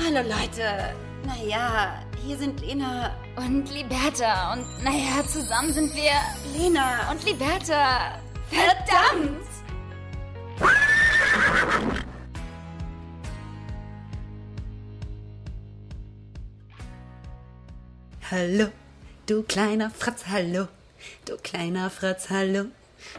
Hallo Leute. Naja, hier sind Lena. Und Liberta. Und naja, zusammen sind wir Lena. und Liberta. Verdammt! Hallo, du kleiner Fratz, hallo. Du kleiner Fratz, hallo.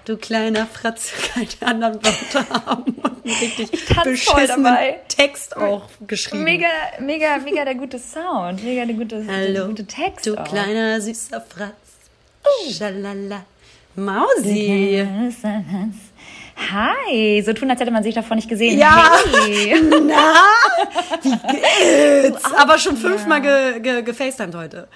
Du kleiner Fratz, keine anderen Worte haben und einen richtig beschissenen. Text auch geschrieben. Mega, mega, mega der gute Sound. Mega der gute, der Hallo, gute Text. du auch. kleiner süßer Fratz. Schalala. Mausi. Hi, so tun, als hätte man sich davon nicht gesehen. Ja. Hey. Na, wie geht's? Aber schon fünfmal ge, ge, gefacetimed heute.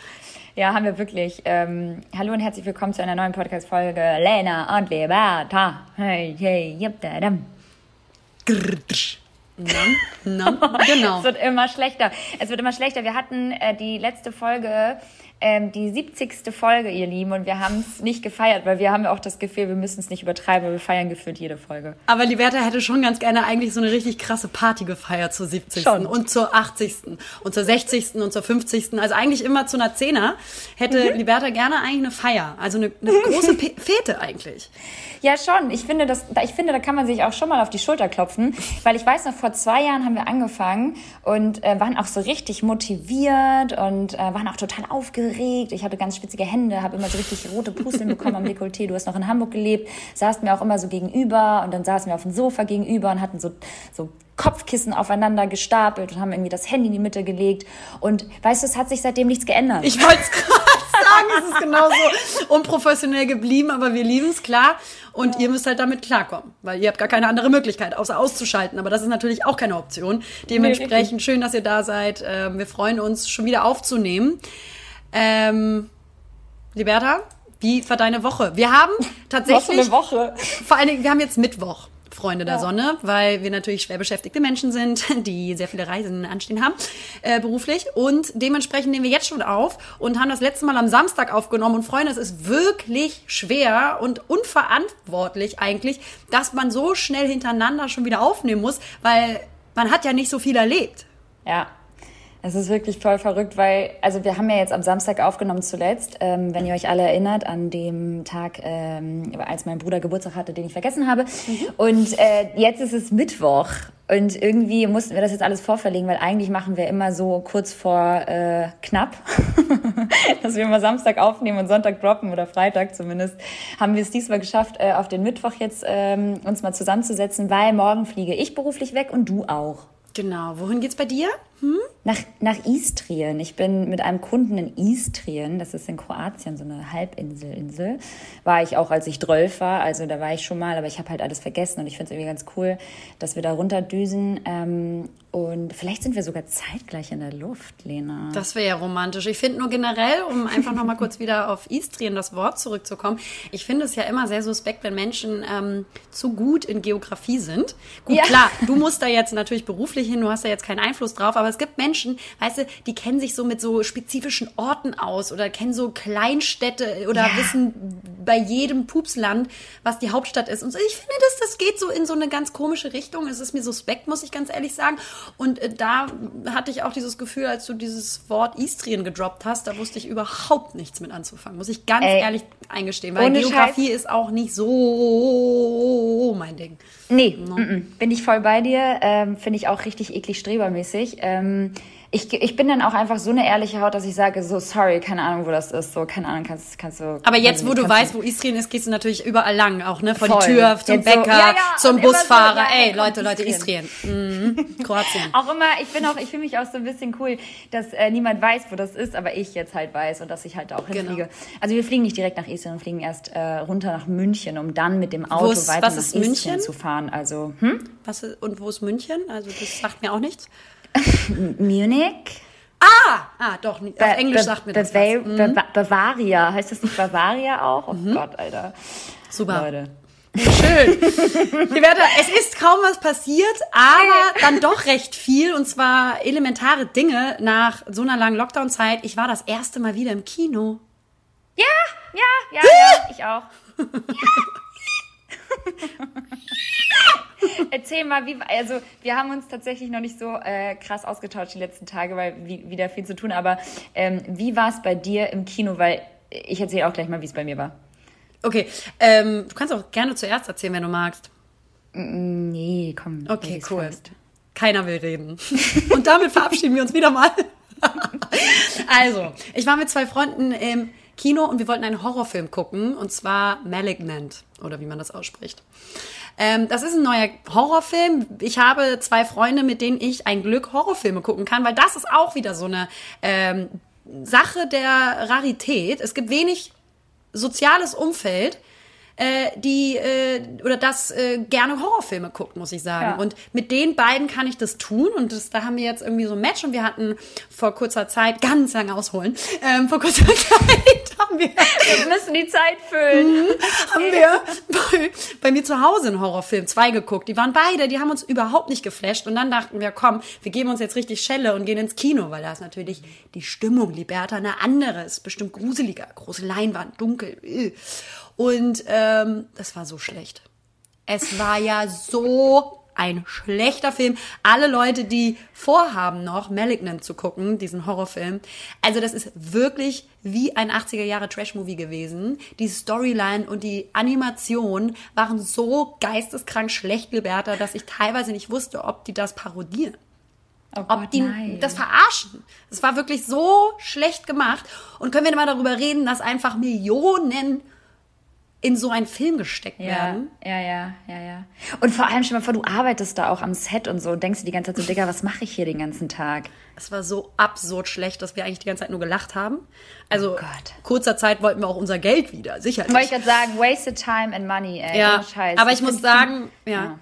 Ja, haben wir wirklich. Ähm, hallo und herzlich willkommen zu einer neuen Podcast-Folge. Lena und Liberta. Hey, hey, yep, da, dam. Na, na, genau. Es wird immer schlechter. Es wird immer schlechter. Wir hatten äh, die letzte Folge, ähm, die 70. Folge, ihr Lieben, und wir haben es nicht gefeiert, weil wir haben ja auch das Gefühl, wir müssen es nicht übertreiben, weil wir feiern gefühlt jede Folge. Aber Liberta hätte schon ganz gerne eigentlich so eine richtig krasse Party gefeiert zur 70. Schon. und zur 80. und zur 60. und zur 50. Also eigentlich immer zu einer Zehner hätte Mhm. Liberta gerne eigentlich eine Feier. Also eine, eine große Fete eigentlich. Ja, schon. Ich finde, das, da- ich finde, da kann man sich auch schon mal auf die Schulter klopfen, weil ich weiß noch, vor zwei Jahren haben wir angefangen und äh, waren auch so richtig motiviert und äh, waren auch total aufgeregt. Ich hatte ganz spitzige Hände, habe immer so richtig rote Pusteln bekommen am Dekolleté. Du hast noch in Hamburg gelebt, saßt mir auch immer so gegenüber und dann saßen wir auf dem Sofa gegenüber und hatten so, so Kopfkissen aufeinander gestapelt und haben irgendwie das Handy in die Mitte gelegt. Und weißt du, es hat sich seitdem nichts geändert. Ich wollte es gerade sagen, es ist genauso unprofessionell geblieben, aber wir lieben es, klar. Und ihr müsst halt damit klarkommen, weil ihr habt gar keine andere Möglichkeit, außer auszuschalten. Aber das ist natürlich auch keine Option. Dementsprechend schön, dass ihr da seid. Ähm, wir freuen uns, schon wieder aufzunehmen. Ähm, Liberta, wie war deine Woche? Wir haben tatsächlich... Woche. Vor allen Dingen, wir haben jetzt Mittwoch, Freunde der Sonne, weil wir natürlich schwer beschäftigte Menschen sind, die sehr viele Reisen anstehen haben, äh, beruflich. Und dementsprechend nehmen wir jetzt schon auf und haben das letzte Mal am Samstag aufgenommen. Und Freunde, es ist wirklich schwer und unverantwortlich eigentlich, dass man so schnell hintereinander schon wieder aufnehmen muss, weil man hat ja nicht so viel erlebt. Ja, es ist wirklich voll verrückt, weil, also wir haben ja jetzt am Samstag aufgenommen zuletzt, ähm, wenn ihr euch alle erinnert, an dem Tag, ähm, als mein Bruder Geburtstag hatte, den ich vergessen habe. Und äh, jetzt ist es Mittwoch. Und irgendwie mussten wir das jetzt alles vorverlegen, weil eigentlich machen wir immer so kurz vor äh, knapp, dass wir immer Samstag aufnehmen und Sonntag droppen oder Freitag zumindest. Haben wir es diesmal geschafft, äh, auf den Mittwoch jetzt ähm, uns mal zusammenzusetzen, weil morgen fliege ich beruflich weg und du auch. Genau. Wohin geht's bei dir? Nach, nach Istrien. Ich bin mit einem Kunden in Istrien, das ist in Kroatien, so eine Halbinsel-Insel. War ich auch, als ich 12 war, also da war ich schon mal, aber ich habe halt alles vergessen und ich finde es irgendwie ganz cool, dass wir da runterdüsen. Ähm, und vielleicht sind wir sogar zeitgleich in der Luft, Lena. Das wäre ja romantisch. Ich finde nur generell, um einfach noch mal kurz wieder auf Istrien das Wort zurückzukommen, ich finde es ja immer sehr suspekt, wenn Menschen ähm, zu gut in Geografie sind. Gut, Ja. klar, du musst da jetzt natürlich beruflich hin, du hast da jetzt keinen Einfluss drauf, aber es gibt Menschen, weißt du, die kennen sich so mit so spezifischen Orten aus oder kennen so Kleinstädte oder Ja. wissen bei jedem Pupsland, was die Hauptstadt ist. Und so, ich finde, das, das geht so in so eine ganz komische Richtung. Es ist mir suspekt, muss ich ganz ehrlich sagen. Und äh, da hatte ich auch dieses Gefühl, als du dieses Wort Istrien gedroppt hast, da wusste ich überhaupt nichts mit anzufangen. Muss ich ganz Ey, ehrlich eingestehen, weil ohne Geografie ist auch nicht so mein Ding. Nee, mm -mm. bin ich voll bei dir. Ähm, Finde ich auch richtig eklig strebermäßig. Ähm, ich, ich bin dann auch einfach so eine ehrliche Haut, dass ich sage, so sorry, keine Ahnung, wo das ist. So, keine Ahnung, kannst, kannst du. Aber jetzt, wo du weißt, wo Istrien ist, gehst du natürlich überall lang, auch ne, vor Voll. die Tür, zum Jetzt so- Bäcker, ja, ja, zum immer so, Busfahrer. ja, Ey, Leute, Leute, Istrien, mhm. Kroatien. Auch immer, ich bin auch, ich fühle mich auch so ein bisschen cool, dass äh, niemand weiß, wo das ist, aber ich jetzt halt weiß und dass ich halt auch hinfliege. Also wir fliegen nicht direkt nach Istrien, wir fliegen erst äh, runter nach München, um dann mit dem Auto ist- weiter was nach ist Istrien München? zu fahren. Also hm? Was ist, und wo ist München? Also das sagt mir auch nichts. Munich. Ah, ah, doch, nicht. auf Ba- Englisch Ba- sagt mir das Bava- was. Mhm. Ba- Bavaria. Heißt das nicht Bavaria auch? Oh Gott, Alter. Super. Leute. Schön. Liberta, es ist kaum was passiert, aber dann doch recht viel und zwar elementare Dinge nach so einer langen Lockdown-Zeit. Ich war das erste Mal wieder im Kino. Ja, ja, ja, ja, ich auch. Erzähl mal, wie, also wir haben uns tatsächlich noch nicht so äh, krass ausgetauscht die letzten Tage, weil wie, wieder viel zu tun. Aber ähm, wie war es bei dir im Kino? Weil ich erzähle auch gleich mal, wie es bei mir war. Okay, ähm, du kannst auch gerne zuerst erzählen, wenn du magst. Nee, komm. Okay, cool. First. Keiner will reden. Und damit verabschieden wir uns wieder mal. also, ich war mit zwei Freunden im Kino und wir wollten einen Horrorfilm gucken, und zwar Malignant, oder wie man das ausspricht. Ähm, das ist ein neuer Horrorfilm. Ich habe zwei Freunde, mit denen ich ein Glück Horrorfilme gucken kann, weil das ist auch wieder so eine ähm, Sache der Rarität. Es gibt wenig soziales Umfeld, äh, die äh, oder das äh, gerne Horrorfilme guckt, muss ich sagen. Ja. Und mit den beiden kann ich das tun und das, da haben wir jetzt irgendwie so ein Match und wir hatten vor kurzer Zeit, ganz lang ausholen, ähm, vor kurzer Zeit haben wir... Wir müssen die Zeit füllen. Mhm. haben wir bei, bei mir zu Hause einen Horrorfilm, zwei geguckt. Die waren beide, die haben uns überhaupt nicht geflasht und dann dachten wir, komm, wir geben uns jetzt richtig Schelle und gehen ins Kino, weil da ist natürlich die Stimmung, Liberta, eine andere, ist bestimmt gruseliger, große Leinwand, dunkel. Und ähm, das war so schlecht. Es war ja so ein schlechter Film. Alle Leute, die vorhaben noch Malignant zu gucken, diesen Horrorfilm, also das ist wirklich wie ein 80er Jahre Trash-Movie gewesen. Die Storyline und die Animation waren so geisteskrank schlecht, Liberta, dass ich teilweise nicht wusste, ob die das parodieren. Oh Gott, ob die nein. das verarschen. Es war wirklich so schlecht gemacht. Und können wir mal darüber reden, dass einfach Millionen in so einen Film gesteckt ja, werden. Ja, ja, ja, ja. Und vor allem, stell mal vor, du arbeitest da auch am Set und so und denkst dir die ganze Zeit so, Digga, was mache ich hier den ganzen Tag? Es war so absurd schlecht, dass wir eigentlich die ganze Zeit nur gelacht haben. Also, oh kurzer Zeit wollten wir auch unser Geld wieder, sicherlich. Wollte ich gerade sagen, wasted time and money, ey. Ja, aber ich, muss sagen, ja. ja.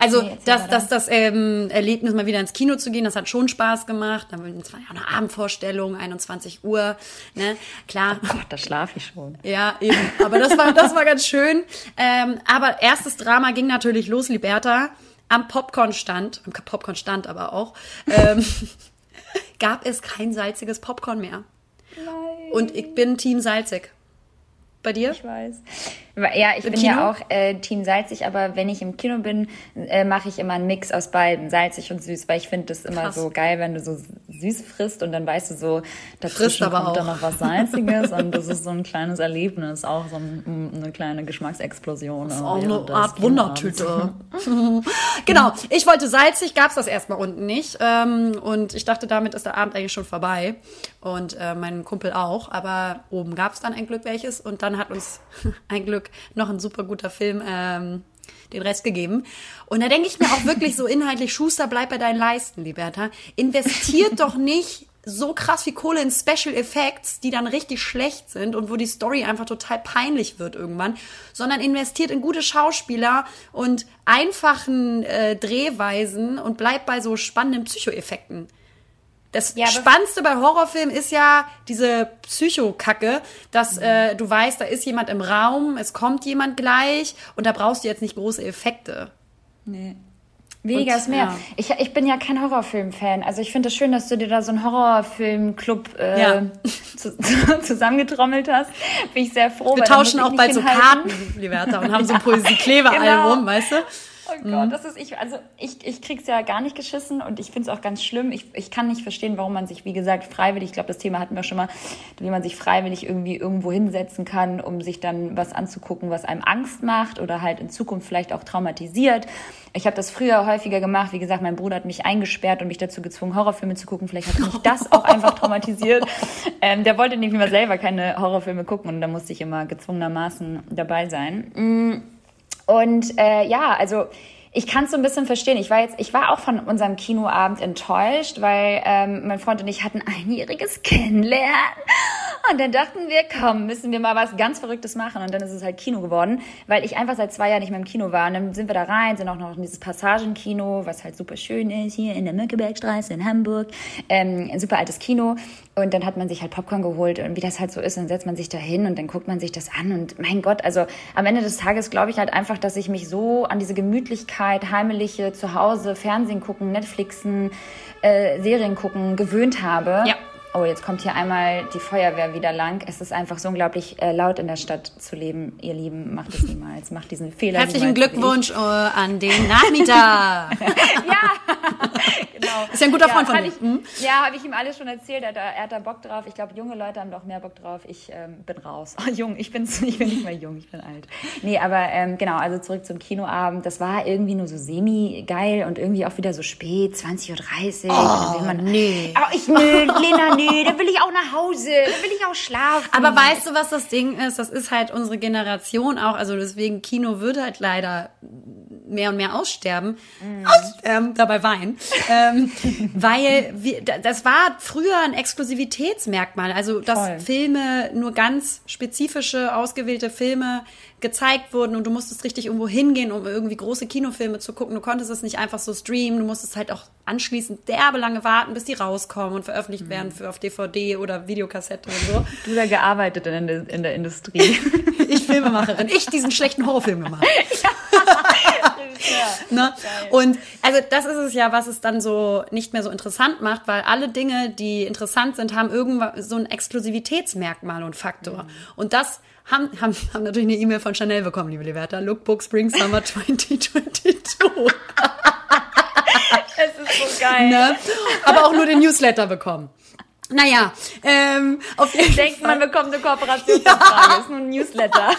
Also nee, das, das, das ähm, Erlebnis, mal wieder ins Kino zu gehen, das hat schon Spaß gemacht. Dann war ja auch eine Abendvorstellung, 21 Uhr. Ne? Klar. Oh Gott, da schlafe ich schon. Ja, eben. Aber das war, das war ganz schön. Ähm, aber erstes Drama ging natürlich los, Liberta. Am Popcorn-Stand, am Popcorn-Stand aber auch, ähm, gab es kein salziges Popcorn mehr. Nein. Und ich bin Team salzig. Bei dir? Ich weiß. Ja, ich Im bin Kino? ja auch äh, Team salzig, aber wenn ich im Kino bin, äh, mache ich immer einen Mix aus beiden, salzig und süß, weil ich finde das immer Krass. so geil, wenn du so süß frisst und dann weißt du so, dazwischen kommt auch. da noch was Salziges und das ist so ein kleines Erlebnis, auch so ein, eine kleine Geschmacksexplosion. Das ist auch eine Art Wundertüte. genau, ich wollte salzig, gab's das erstmal unten nicht ähm, und ich dachte, damit ist der Abend eigentlich schon vorbei und äh, mein Kumpel auch, aber oben gab's dann ein Glück welches und dann hat uns ein Glück noch ein super guter Film ähm, den Rest gegeben. Und da denke ich mir auch wirklich so inhaltlich, Schuster, bleib bei deinen Leisten, Liberta. Investiert doch nicht so krass wie Kohle in Special Effects, die dann richtig schlecht sind und wo die Story einfach total peinlich wird irgendwann, sondern investiert in gute Schauspieler und einfachen äh, Drehweisen und bleibt bei so spannenden Psychoeffekten. Das ja, Spannendste bei Horrorfilmen ist ja diese Psychokacke, dass mhm. äh, du weißt, da ist jemand im Raum, es kommt jemand gleich und da brauchst du jetzt nicht große Effekte. Nee. Weniger ist mehr. Ja. Ich, ich bin ja kein Horrorfilm-Fan. Also ich finde es das schön, dass du dir da so einen Horrorfilm-Club äh, ja. zu, zusammengetrommelt hast. Bin ich sehr froh. Wir tauschen auch bald so Karten, Liberta, und haben so ein Poesie-Kleber-Album, genau. weißt du? Oh Gott, mhm. das ist ich, also ich, ich krieg's ja gar nicht geschissen und ich finde es auch ganz schlimm. Ich, ich kann nicht verstehen, warum man sich, wie gesagt, freiwillig, ich glaube, das Thema hatten wir schon mal, wie man sich freiwillig irgendwie irgendwo hinsetzen kann, um sich dann was anzugucken, was einem Angst macht oder halt in Zukunft vielleicht auch traumatisiert. Ich habe das früher häufiger gemacht. Wie gesagt, mein Bruder hat mich eingesperrt und mich dazu gezwungen, Horrorfilme zu gucken. Vielleicht hat mich das auch einfach traumatisiert. Ähm, der wollte nämlich immer selber keine Horrorfilme gucken und da musste ich immer gezwungenermaßen dabei sein. Mm. Und äh, ja, also ich kann es so ein bisschen verstehen. Ich war jetzt, ich war auch von unserem Kinoabend enttäuscht, weil ähm, mein Freund und ich hatten einjähriges Kennenlernen. Und dann dachten wir, komm, müssen wir mal was ganz Verrücktes machen. Und dann ist es halt Kino geworden, weil ich einfach seit zwei Jahren nicht mehr im Kino war. Und dann sind wir da rein, sind auch noch in dieses Passagenkino, was halt super schön ist, hier in der Mönckebergstraße in Hamburg. Ähm, ein super altes Kino. Und dann hat man sich halt Popcorn geholt. Und wie das halt so ist, dann setzt man sich da hin und dann guckt man sich das an. Und mein Gott, also am Ende des Tages glaube ich halt einfach, dass ich mich so an diese Gemütlichkeit, heimliche Zuhause, Fernsehen gucken, Netflixen, äh, Serien gucken gewöhnt habe. Ja Oh, jetzt kommt hier einmal die Feuerwehr wieder lang. Es ist einfach so unglaublich äh, laut in der Stadt zu leben. Ihr Lieben, macht es niemals. Macht diesen Fehler Herzlichen niemals Glückwunsch äh, an den Nachmieter. ja, genau. Ist ja ein guter ja, Freund von dir. Ich, Hm? Ja, habe ich ihm alles schon erzählt. Er hat, da, er hat da Bock drauf. Ich glaube, junge Leute haben doch mehr Bock drauf. Ich ähm, bin raus. Oh, jung, ich, bin's, ich bin nicht mehr jung, ich bin alt. Nee, aber ähm, genau, also zurück zum Kinoabend. Das war irgendwie nur so semi-geil und irgendwie auch wieder so spät, 20.30 Uhr. will man, nee. Oh, ich, nö, Lena, nee, da will ich auch nach Hause. Da will ich auch schlafen. Aber weißt du, was das Ding ist? Das ist halt unsere Generation auch. Also deswegen, Kino wird halt leider mehr und mehr aussterben. Aussterben, dabei weinen. ähm, weil wir, da- das war früher ein Exklusivitätsmerkmal. Also, dass Voll. Filme, nur ganz spezifische, ausgewählte Filme gezeigt wurden und du musstest richtig irgendwo hingehen, um irgendwie große Kinofilme zu gucken. Du konntest es nicht einfach so streamen. Du musstest halt auch anschließend derbe lange warten, bis die rauskommen und veröffentlicht werden für auf DVD oder Videokassette und so. du da gearbeitet in der, in der Industrie. Ich Filmemacherin. Ich diesen schlechten Horrorfilm gemacht. Ne? Und also das ist es ja, was es dann so nicht mehr so interessant macht, weil alle Dinge, die interessant sind, haben irgendwann so ein Exklusivitätsmerkmal und Faktor. Und das haben, haben, haben natürlich eine E-Mail von Chanel bekommen, liebe Liberta. Lookbook Spring Summer 2022. Es ist so geil. ne? Aber auch nur den Newsletter bekommen. Naja, ähm, auf jeden Denkt Fall man bekommt eine Kooperationsfrage. Ist nur ein Newsletter.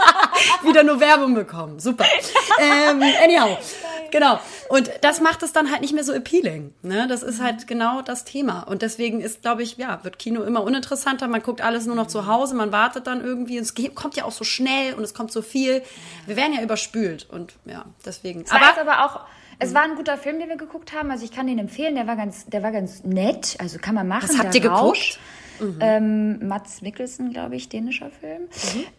wieder nur Werbung bekommen. Super. ähm, anyhow, genau. Und das macht es dann halt nicht mehr so appealing. Ne? Das ist halt genau das Thema. Und deswegen ist, glaube ich, ja, wird Kino immer uninteressanter. Man guckt alles nur noch zu Hause, man wartet dann irgendwie. Es geht- kommt ja auch so schnell und es kommt so viel. Wir werden ja überspült. Und ja, deswegen. Es war jetzt Aber aber auch, es war ein guter Film, den wir geguckt haben. Also ich kann den empfehlen. Der war ganz, der war ganz nett. Also kann man machen. Was habt ihr geguckt? Rausch. Ähm, Mats Mikkelsen, glaube ich, dänischer Film.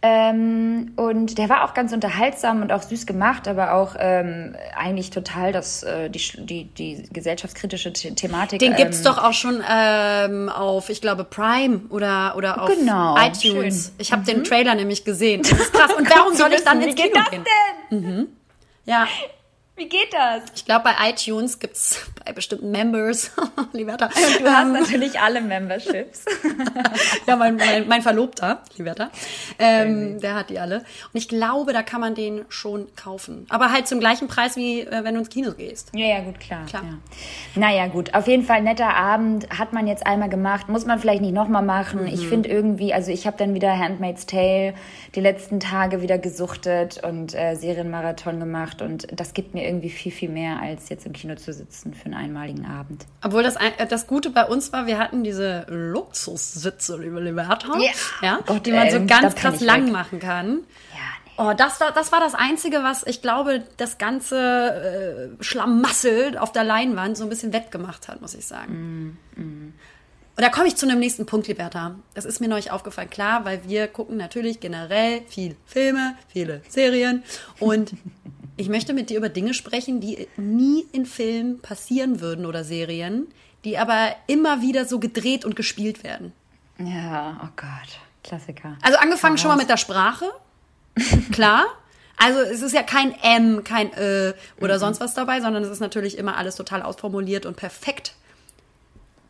Ähm, und der war auch ganz unterhaltsam und auch süß gemacht, aber auch ähm, eigentlich total das, äh, die, die, die gesellschaftskritische The Thematik. den ähm, doch auch schon ähm, auf, ich glaube, Prime oder, oder auf Genau, iTunes. schön. Ich habe den Trailer nämlich gesehen. Das ist krass. Und warum soll ich dann ins Kino das gehen? denn? Ja, Wie geht das? Ich glaube, bei iTunes gibt's bei bestimmten Members, Liberta, Du hast natürlich alle Memberships. ja, mein, mein, mein Verlobter, Liberta, ähm, der hat die alle. Und ich glaube, da kann man den schon kaufen. Aber halt zum gleichen Preis, wie äh, wenn du ins Kino gehst. Ja, ja, gut, klar. Klar. Ja. Naja, gut. Auf jeden Fall netter Abend. Hat man jetzt einmal gemacht. Muss man vielleicht nicht nochmal machen. Ich finde irgendwie, also ich habe dann wieder Handmaid's Tale die letzten Tage wieder gesuchtet und äh, Serienmarathon gemacht. Und das gibt mir irgendwie viel, viel mehr, als jetzt im Kino zu sitzen für einen einmaligen Abend. Obwohl das, äh, das Gute bei uns war, wir hatten diese Luxussitze, liebe Liberta, Ja. ja, Gott, die man so ähm, ganz krass lang weg. machen kann. Ja, nee. Oh, das, war- das war das Einzige, was ich glaube, das ganze äh, Schlamassel auf der Leinwand so ein bisschen wettgemacht hat, muss ich sagen. Und da komme ich zu einem nächsten Punkt, Liberta. Das ist mir neulich aufgefallen. Klar, weil wir gucken natürlich generell viel Filme, viele Serien. Und ich möchte mit dir über Dinge sprechen, die nie in Filmen passieren würden oder Serien, die aber immer wieder so gedreht und gespielt werden. Ja, oh Gott. Klassiker. Also angefangen schon mal mit der Sprache. Klar. Also es ist ja kein M, kein Ö oder sonst was dabei, sondern es ist natürlich immer alles total ausformuliert und perfekt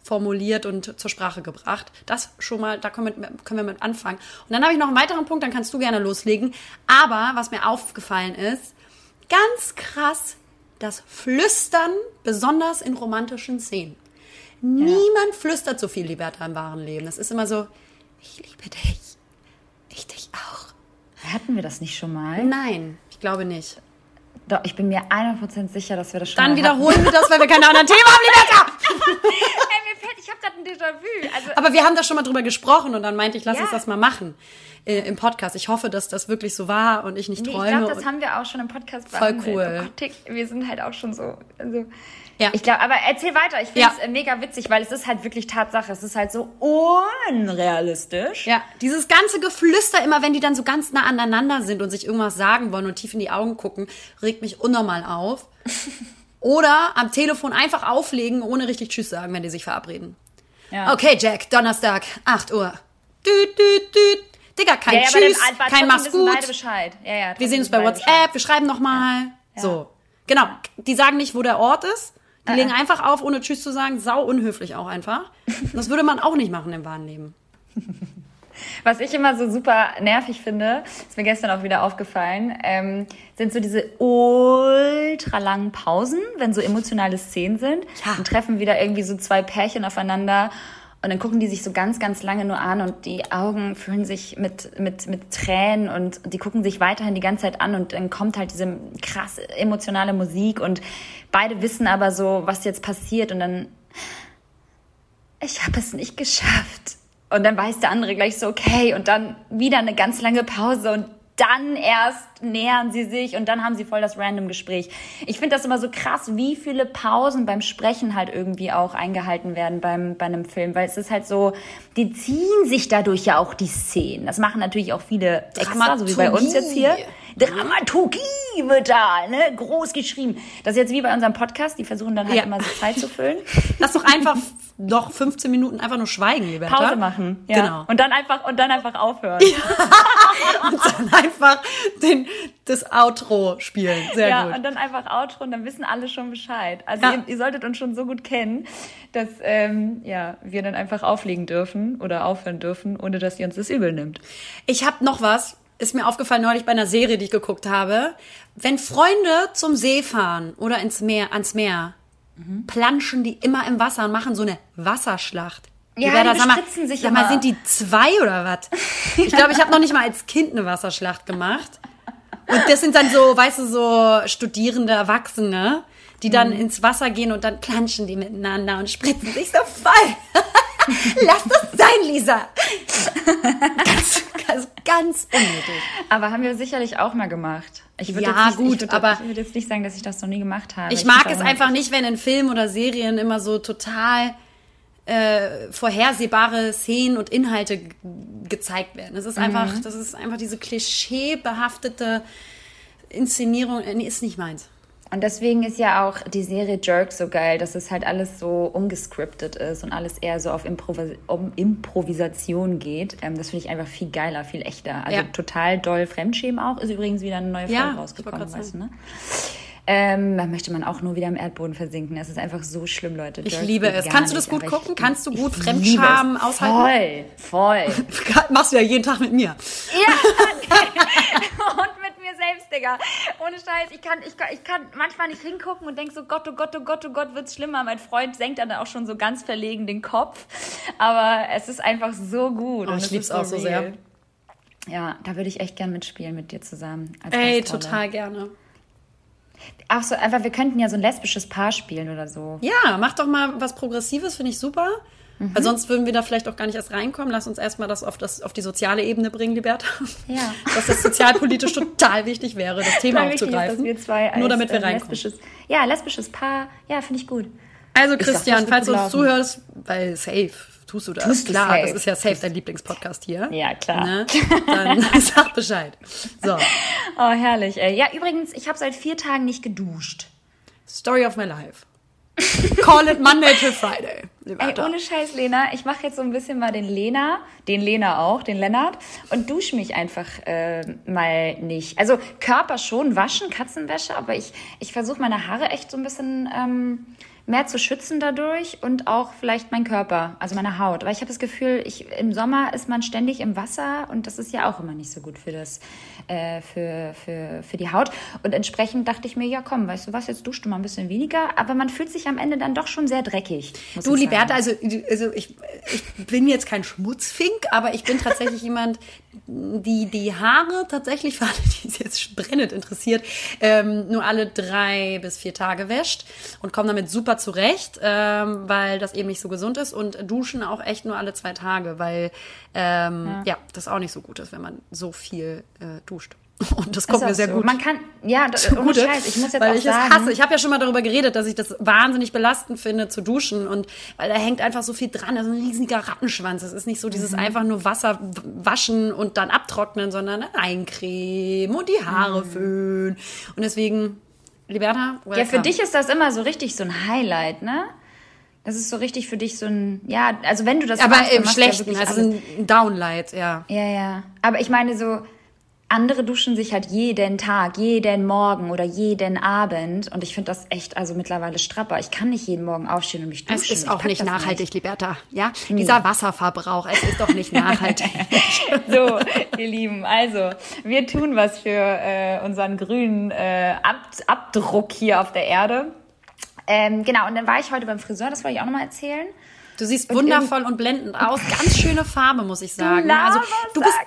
formuliert und zur Sprache gebracht. Das schon mal, da können wir, können wir mit anfangen. Und dann habe ich noch einen weiteren Punkt, dann kannst du gerne loslegen. Aber was mir aufgefallen ist, ganz krass, das Flüstern, besonders in romantischen Szenen. Niemand flüstert so viel, Liberta, im wahren Leben. Das ist immer so, ich liebe dich. Ich dich auch. Hatten wir das nicht schon mal? Nein, ich glaube nicht. Doch, ich bin mir 100% sicher, dass wir das schon Dann mal wiederholen wir das, weil wir keine anderen Themen haben, Liberta. hatten. Ey, mir fällt, ich habe gerade ein Déjà-vu. Also, Aber wir haben da schon mal drüber gesprochen und dann meinte ich, lass Ja. uns das mal machen äh, im Podcast. Ich hoffe, dass das wirklich so war und ich nicht Nee, ich träume. glaube, das haben wir auch schon im Podcast Voll behandelt. cool. Oh Gott, wir sind halt auch schon so. Also, Ja. Ich glaube, aber erzähl weiter. Ich finde Ja. es mega witzig, weil es ist halt wirklich Tatsache. Es ist halt so unrealistisch. Ja, dieses ganze Geflüster, immer wenn die dann so ganz nah aneinander sind und sich irgendwas sagen wollen und tief in die Augen gucken, regt mich unnormal auf. Oder am Telefon einfach auflegen, ohne richtig Tschüss sagen, wenn die sich verabreden. Ja. Okay, Jack, Donnerstag, 8 Uhr. Düt, düt, düt. Digga, kein Ja, ja, Tschüss, dann- kein Mach's gut. Ja, Wir sehen uns bei WhatsApp, Bescheid. wir schreiben nochmal. So. Genau. Die sagen nicht, wo der Ort ist. Die legen einfach auf, ohne Tschüss zu sagen. Sau unhöflich auch einfach. Das würde man auch nicht machen im wahren Leben. Was ich immer so super nervig finde, ist mir gestern auch wieder aufgefallen, ähm, sind so diese ultra langen Pausen, wenn so emotionale Szenen sind. Ja. Dann treffen wieder irgendwie so zwei Pärchen aufeinander und dann gucken die sich so ganz, ganz lange nur an und die Augen füllen sich mit, mit, mit Tränen und die gucken sich weiterhin die ganze Zeit an und dann kommt halt diese krass emotionale Musik und beide wissen aber so, was jetzt passiert und dann, ich habe es nicht geschafft. Und dann weiß der andere gleich so, okay, und dann wieder eine ganz lange Pause und dann erst nähern sie sich und dann haben sie voll das random Gespräch. Ich finde das immer so krass, wie viele Pausen beim Sprechen halt irgendwie auch eingehalten werden beim, bei einem Film, weil es ist halt so, die ziehen sich dadurch ja auch die Szenen. Das machen natürlich auch viele extra, so wie bei uns jetzt hier. Dramaturgie wird da, ne, groß geschrieben. Das ist jetzt wie bei unserem Podcast, die versuchen dann halt Ja. immer so Zeit zu füllen. Lass doch einfach noch 15 Minuten einfach nur schweigen, lieber. Pause machen. Ja. Genau. Und dann einfach, und dann einfach aufhören. Und dann einfach den, das Outro spielen. Sehr ja, gut. und dann einfach Outro und dann wissen alle schon Bescheid. Also Ja. ihr, ihr solltet uns schon so gut kennen, dass ähm, ja, wir dann einfach auflegen dürfen oder aufhören dürfen, ohne dass ihr uns das übel nimmt. Ich habe noch was, ist mir aufgefallen neulich bei einer Serie, die ich geguckt habe. Wenn Freunde zum See fahren oder ins Meer, ans Meer, planschen die immer im Wasser und machen so eine Wasserschlacht. Ja, die? Sag mal, bespritzen sich sag mal, sind die zwei oder was? Ich glaube, ich habe noch nicht mal als Kind eine Wasserschlacht gemacht. Und das sind dann so, weißt du, so studierende Erwachsene, die dann Mhm. ins Wasser gehen und dann planschen die miteinander und spritzen sich so voll. Lass das sein, Lisa. Ganz, ganz, ganz unnötig. Aber haben wir sicherlich auch mal gemacht. Ich würde Ja, jetzt nicht, gut, ich würde, aber- ich würde jetzt nicht sagen, dass ich das noch nie gemacht habe. Ich mag find's es einfach nicht, wenn in Filmen oder Serien immer so total äh, vorhersehbare Szenen und Inhalte gezeigt werden. Das ist einfach, Mhm. das ist einfach diese klischeebehaftete Inszenierung, äh, nee, ist nicht meins. Und deswegen ist ja auch die Serie Jerk so geil, dass es halt alles so umgescriptet ist und alles eher so auf Improvis um Improvisation geht. Ähm, das finde ich einfach viel geiler, viel echter. Also Ja. total doll Fremdschämen auch. Ist übrigens wieder eine neue Folge Ja, ich rausgekommen, weißt du, ne? Ähm, da möchte man auch nur wieder im Erdboden versinken. Es ist einfach so schlimm, Leute. Ich Jerk liebe es. Kannst du das nicht, gut aber ich- gucken? Kannst du gut ich Fremdscham aushalten? Voll, voll. Machst du ja jeden Tag mit mir. Ja, selbst, Digga. Ohne Scheiß, ich kann, ich kann, ich kann manchmal nicht hingucken und denk so, Gott, oh Gott, oh Gott, oh Gott, wird's schlimmer. Mein Freund senkt dann auch schon so ganz verlegen den Kopf. Aber es ist einfach so gut. Oh, und ich es lieb's ist auch so sehr. Ja, da würde ich echt gern mitspielen mit dir zusammen. Ey, total gerne. Auch so, einfach, wir könnten ja so ein lesbisches Paar spielen oder so. Ja, mach doch mal was Progressives, finde ich super. Mhm. Weil sonst würden wir da vielleicht auch gar nicht erst reinkommen. Lass uns erstmal das auf, das auf die soziale Ebene bringen, Liberta. Ja. Dass das sozialpolitisch total wichtig wäre, das Thema Total ist, aufzugreifen. dass wir zwei als, Nur damit wir äh, reinkommen. lesbisches, ja, lesbisches Paar, ja, finde ich gut. Also Christian, falls du uns zuhörst, weil safe tust du das. Tust klar, safe. das ist ja safe dein Lieblingspodcast hier. Ja, klar. Ne? Dann sag Bescheid. So, Oh, herrlich. Ey. Ja, übrigens, ich habe seit vier Tagen nicht geduscht. Story of my life. Call it Monday to Friday. Ey, ohne Scheiß, Lena, ich mache jetzt so ein bisschen mal den Lena, den Lena auch, den Lennart und dusche mich einfach äh, mal nicht. Also Körper schon, waschen, Katzenwäsche, aber ich, ich versuche meine Haare echt so ein bisschen ähm, mehr zu schützen dadurch und auch vielleicht mein Körper, also meine Haut. Weil ich habe das Gefühl, ich, im Sommer ist man ständig im Wasser und das ist ja auch immer nicht so gut für das, äh, für, für, für die Haut. Und entsprechend dachte ich mir, ja komm, weißt du was, jetzt duschst du mal ein bisschen weniger, aber man fühlt sich am Ende dann doch schon sehr dreckig. Du. Liberta, also, also ich, ich bin jetzt kein Schmutzfink, aber ich bin tatsächlich jemand, die die Haare tatsächlich, für alle, die es jetzt brennend interessiert, ähm, nur alle drei bis vier Tage wäscht und komme damit super zurecht, ähm, weil das eben nicht so gesund ist und duschen auch echt nur alle zwei Tage, weil ähm, ja. das auch nicht so gut ist, wenn man so viel äh, duscht. Und das kommt Ist mir sehr so. gut. Man kann, ja, das, Gute, Scheiß, ich muss jetzt weil auch ich sagen, es hasse. Ich habe ja schon mal darüber geredet, dass ich das wahnsinnig belastend finde zu duschen und weil da hängt einfach so viel dran. Das ist ein riesiger Rattenschwanz. Es ist nicht so Mhm. dieses einfach nur Wasser waschen und dann abtrocknen, sondern eincremen und die Haare föhnen. Und deswegen, Liberta, Mhm. ja, für dich ist das immer so richtig so ein Highlight, ne? Das ist so richtig für dich so ein, ja, also wenn du das aber machst, im ja Schlechten, wirklich also ein Downlight, ja. Ja, ja. Aber ich meine so, andere duschen sich halt jeden Tag, jeden Morgen oder jeden Abend. Und ich finde das echt also mittlerweile strapper. Ich kann nicht jeden Morgen aufstehen und mich duschen. Es ist auch nicht nachhaltig, nicht. Liberta. Ja, nee. dieser Wasserverbrauch, es ist doch nicht nachhaltig. so, ihr Lieben, also wir tun was für äh, unseren grünen äh, Ab Abdruck hier auf der Erde. Ähm, genau, und dann war ich heute beim Friseur, das wollte ich auch nochmal erzählen. Du siehst und wundervoll und blendend aus. Ganz schöne Farbe, muss ich sagen. Du also du bist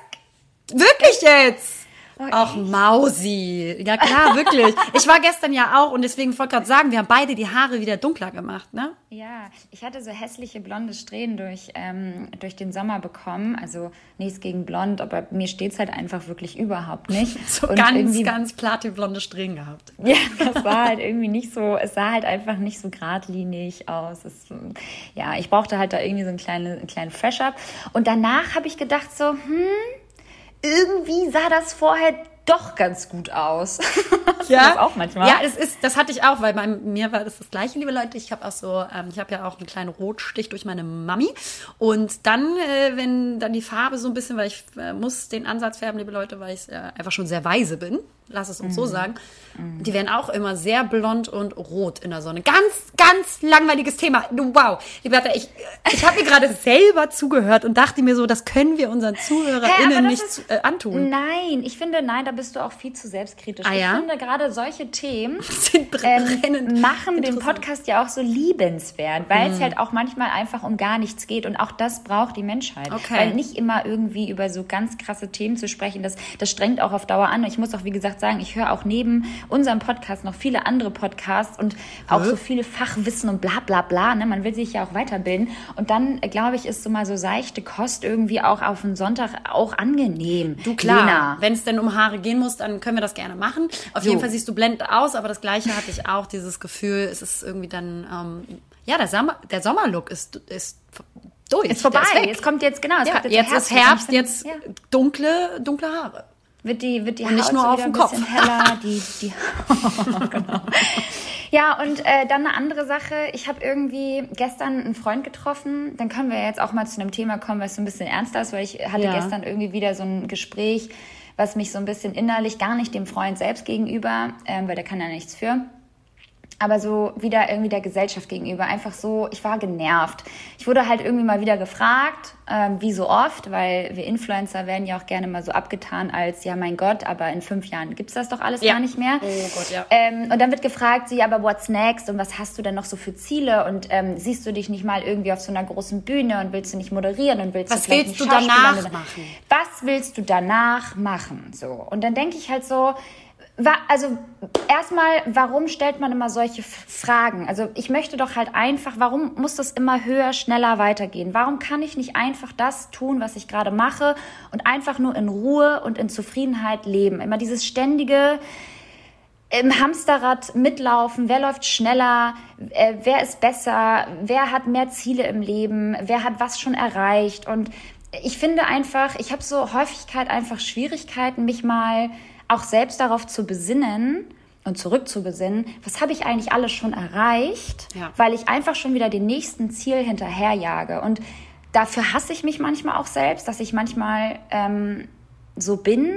Wirklich jetzt? Oh, Ach, Mausi. Ja klar, wirklich. Ich war gestern ja auch und deswegen wollte ich gerade sagen, wir haben beide die Haare wieder dunkler gemacht, ne? Ja, ich hatte so hässliche blonde Strähnen durch, ähm, durch den Sommer bekommen. Also nichts gegen blond, aber mir steht es halt einfach wirklich überhaupt nicht. so und ganz, ganz platinblonde Strähnen gehabt. Ja, das war halt irgendwie nicht so, es sah halt einfach nicht so geradlinig aus. Es, ja, ich brauchte halt da irgendwie so einen kleinen, einen kleinen Fresh-Up. Und danach habe ich gedacht so, hm, irgendwie sah das vorher doch ganz gut aus. ja, das auch manchmal. Ja, es ist, das hatte ich auch, weil bei mir war das das Gleiche, liebe Leute. Ich habe auch so, ähm, ich habe ja auch einen kleinen Rotstich durch meine Mami und dann, äh, wenn dann die Farbe so ein bisschen, weil ich äh, muss den Ansatz färben, liebe Leute, weil ich äh, einfach schon sehr weise bin lass es uns mhm. so sagen. Mhm. Die werden auch immer sehr blond und rot in der Sonne. Ganz, ganz langweiliges Thema. Wow. Liberta, ich, ich habe mir gerade selber zugehört und dachte mir so, das können wir unseren ZuhörerInnen hey, nicht ist, äh, antun. Nein, ich finde, nein, da bist du auch viel zu selbstkritisch. Ah, ja? Ich finde gerade solche Themen ähm, machen den Podcast ja auch so liebenswert, weil mhm. es halt auch manchmal einfach um gar nichts geht und auch das braucht die Menschheit. Okay. Weil nicht immer irgendwie über so ganz krasse Themen zu sprechen, das, das strengt auch auf Dauer an. Ich muss auch, wie gesagt, gesagt sagen, ich höre auch neben unserem Podcast noch viele andere Podcasts und auch so viele Fachwissen und bla bla bla. Ne? Man will sich ja auch weiterbilden. Und dann, glaube ich, ist so mal so seichte Kost irgendwie auch auf einen Sonntag auch angenehm. Du klar, wenn es denn um Haare gehen muss, dann können wir das gerne machen. Auf so. jeden Fall siehst du blendend aus, aber das Gleiche hatte ich auch, dieses Gefühl, es ist irgendwie dann, ähm, ja, der, Sommer, der Sommerlook ist, ist durch. Ist vorbei. Ist jetzt kommt jetzt, genau, ja, jetzt, jetzt Herbst, ist Herbst, jetzt ja. dunkle, dunkle Haare wird die, wird die und Haut nicht nur auf dem Kopf. heller. die, die genau. Ja, und äh, dann eine andere Sache. Ich habe irgendwie gestern einen Freund getroffen. Dann können wir jetzt auch mal zu einem Thema kommen, was so ein bisschen ernster ist, weil ich hatte ja. gestern irgendwie wieder so ein Gespräch, was mich so ein bisschen innerlich, gar nicht dem Freund selbst gegenüber, ähm, weil der kann ja nichts für, aber so wieder irgendwie der Gesellschaft gegenüber. Einfach so, ich war genervt. Ich wurde halt irgendwie mal wieder gefragt, ähm, wie so oft, weil wir Influencer werden ja auch gerne mal so abgetan als, ja mein Gott, aber in fünf Jahren gibt's das doch alles ja. gar nicht mehr. Oh Gott, ja. Ähm, und dann wird gefragt, sie, aber what's next und was hast du denn noch so für Ziele und ähm, siehst du dich nicht mal irgendwie auf so einer großen Bühne und willst du nicht moderieren und willst was du willst du danach machen? Was willst du danach machen? So. Und dann denke ich halt so, also erstmal, warum stellt man immer solche Fragen? Also ich möchte doch halt einfach, warum muss das immer höher, schneller weitergehen? Warum kann ich nicht einfach das tun, was ich gerade mache und einfach nur in Ruhe und in Zufriedenheit leben? Immer dieses ständige im Hamsterrad mitlaufen, wer läuft schneller, äh, wer ist besser, wer hat mehr Ziele im Leben, wer hat was schon erreicht und ich finde einfach, ich habe so Häufigkeit einfach Schwierigkeiten, mich mal auch selbst darauf zu besinnen und zurückzubesinnen, was habe ich eigentlich alles schon erreicht, ja. weil ich einfach schon wieder den nächsten Ziel hinterherjage. Und dafür hasse ich mich manchmal auch selbst, dass ich manchmal ähm, so bin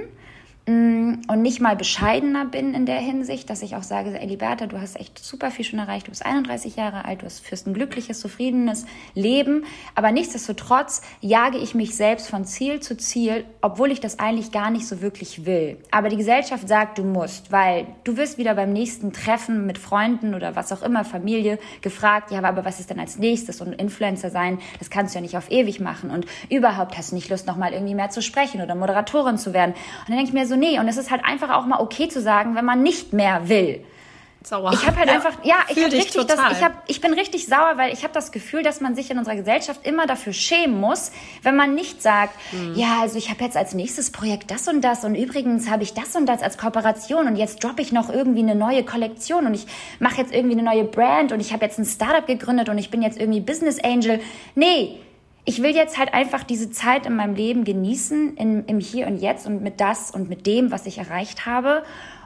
und nicht mal bescheidener bin in der Hinsicht, dass ich auch sage, Eliberta, du hast echt super viel schon erreicht, du bist 31 Jahre alt, du führst ein glückliches, zufriedenes Leben, aber nichtsdestotrotz jage ich mich selbst von Ziel zu Ziel, obwohl ich das eigentlich gar nicht so wirklich will. Aber die Gesellschaft sagt, du musst, weil du wirst wieder beim nächsten Treffen mit Freunden oder was auch immer, Familie, gefragt, ja, aber was ist denn als nächstes und Influencer sein, das kannst du ja nicht auf ewig machen und überhaupt hast du nicht Lust, nochmal irgendwie mehr zu sprechen oder Moderatorin zu werden. Und dann denke ich mir so, nee. Und es ist halt einfach auch mal okay zu sagen, wenn man nicht mehr will. Sauer. Ich habe halt ja, einfach, ja, ich, hab richtig das, ich, hab, ich bin richtig sauer, weil ich habe das Gefühl, dass man sich in unserer Gesellschaft immer dafür schämen muss, wenn man nicht sagt, mhm. ja, also ich habe jetzt als nächstes Projekt das und das und übrigens habe ich das und das als Kooperation und jetzt droppe ich noch irgendwie eine neue Kollektion und ich mache jetzt irgendwie eine neue Brand und ich habe jetzt ein Startup gegründet und ich bin jetzt irgendwie Business Angel. Nee, ich will jetzt halt einfach diese Zeit in meinem Leben genießen, in, im Hier und Jetzt und mit das und mit dem, was ich erreicht habe.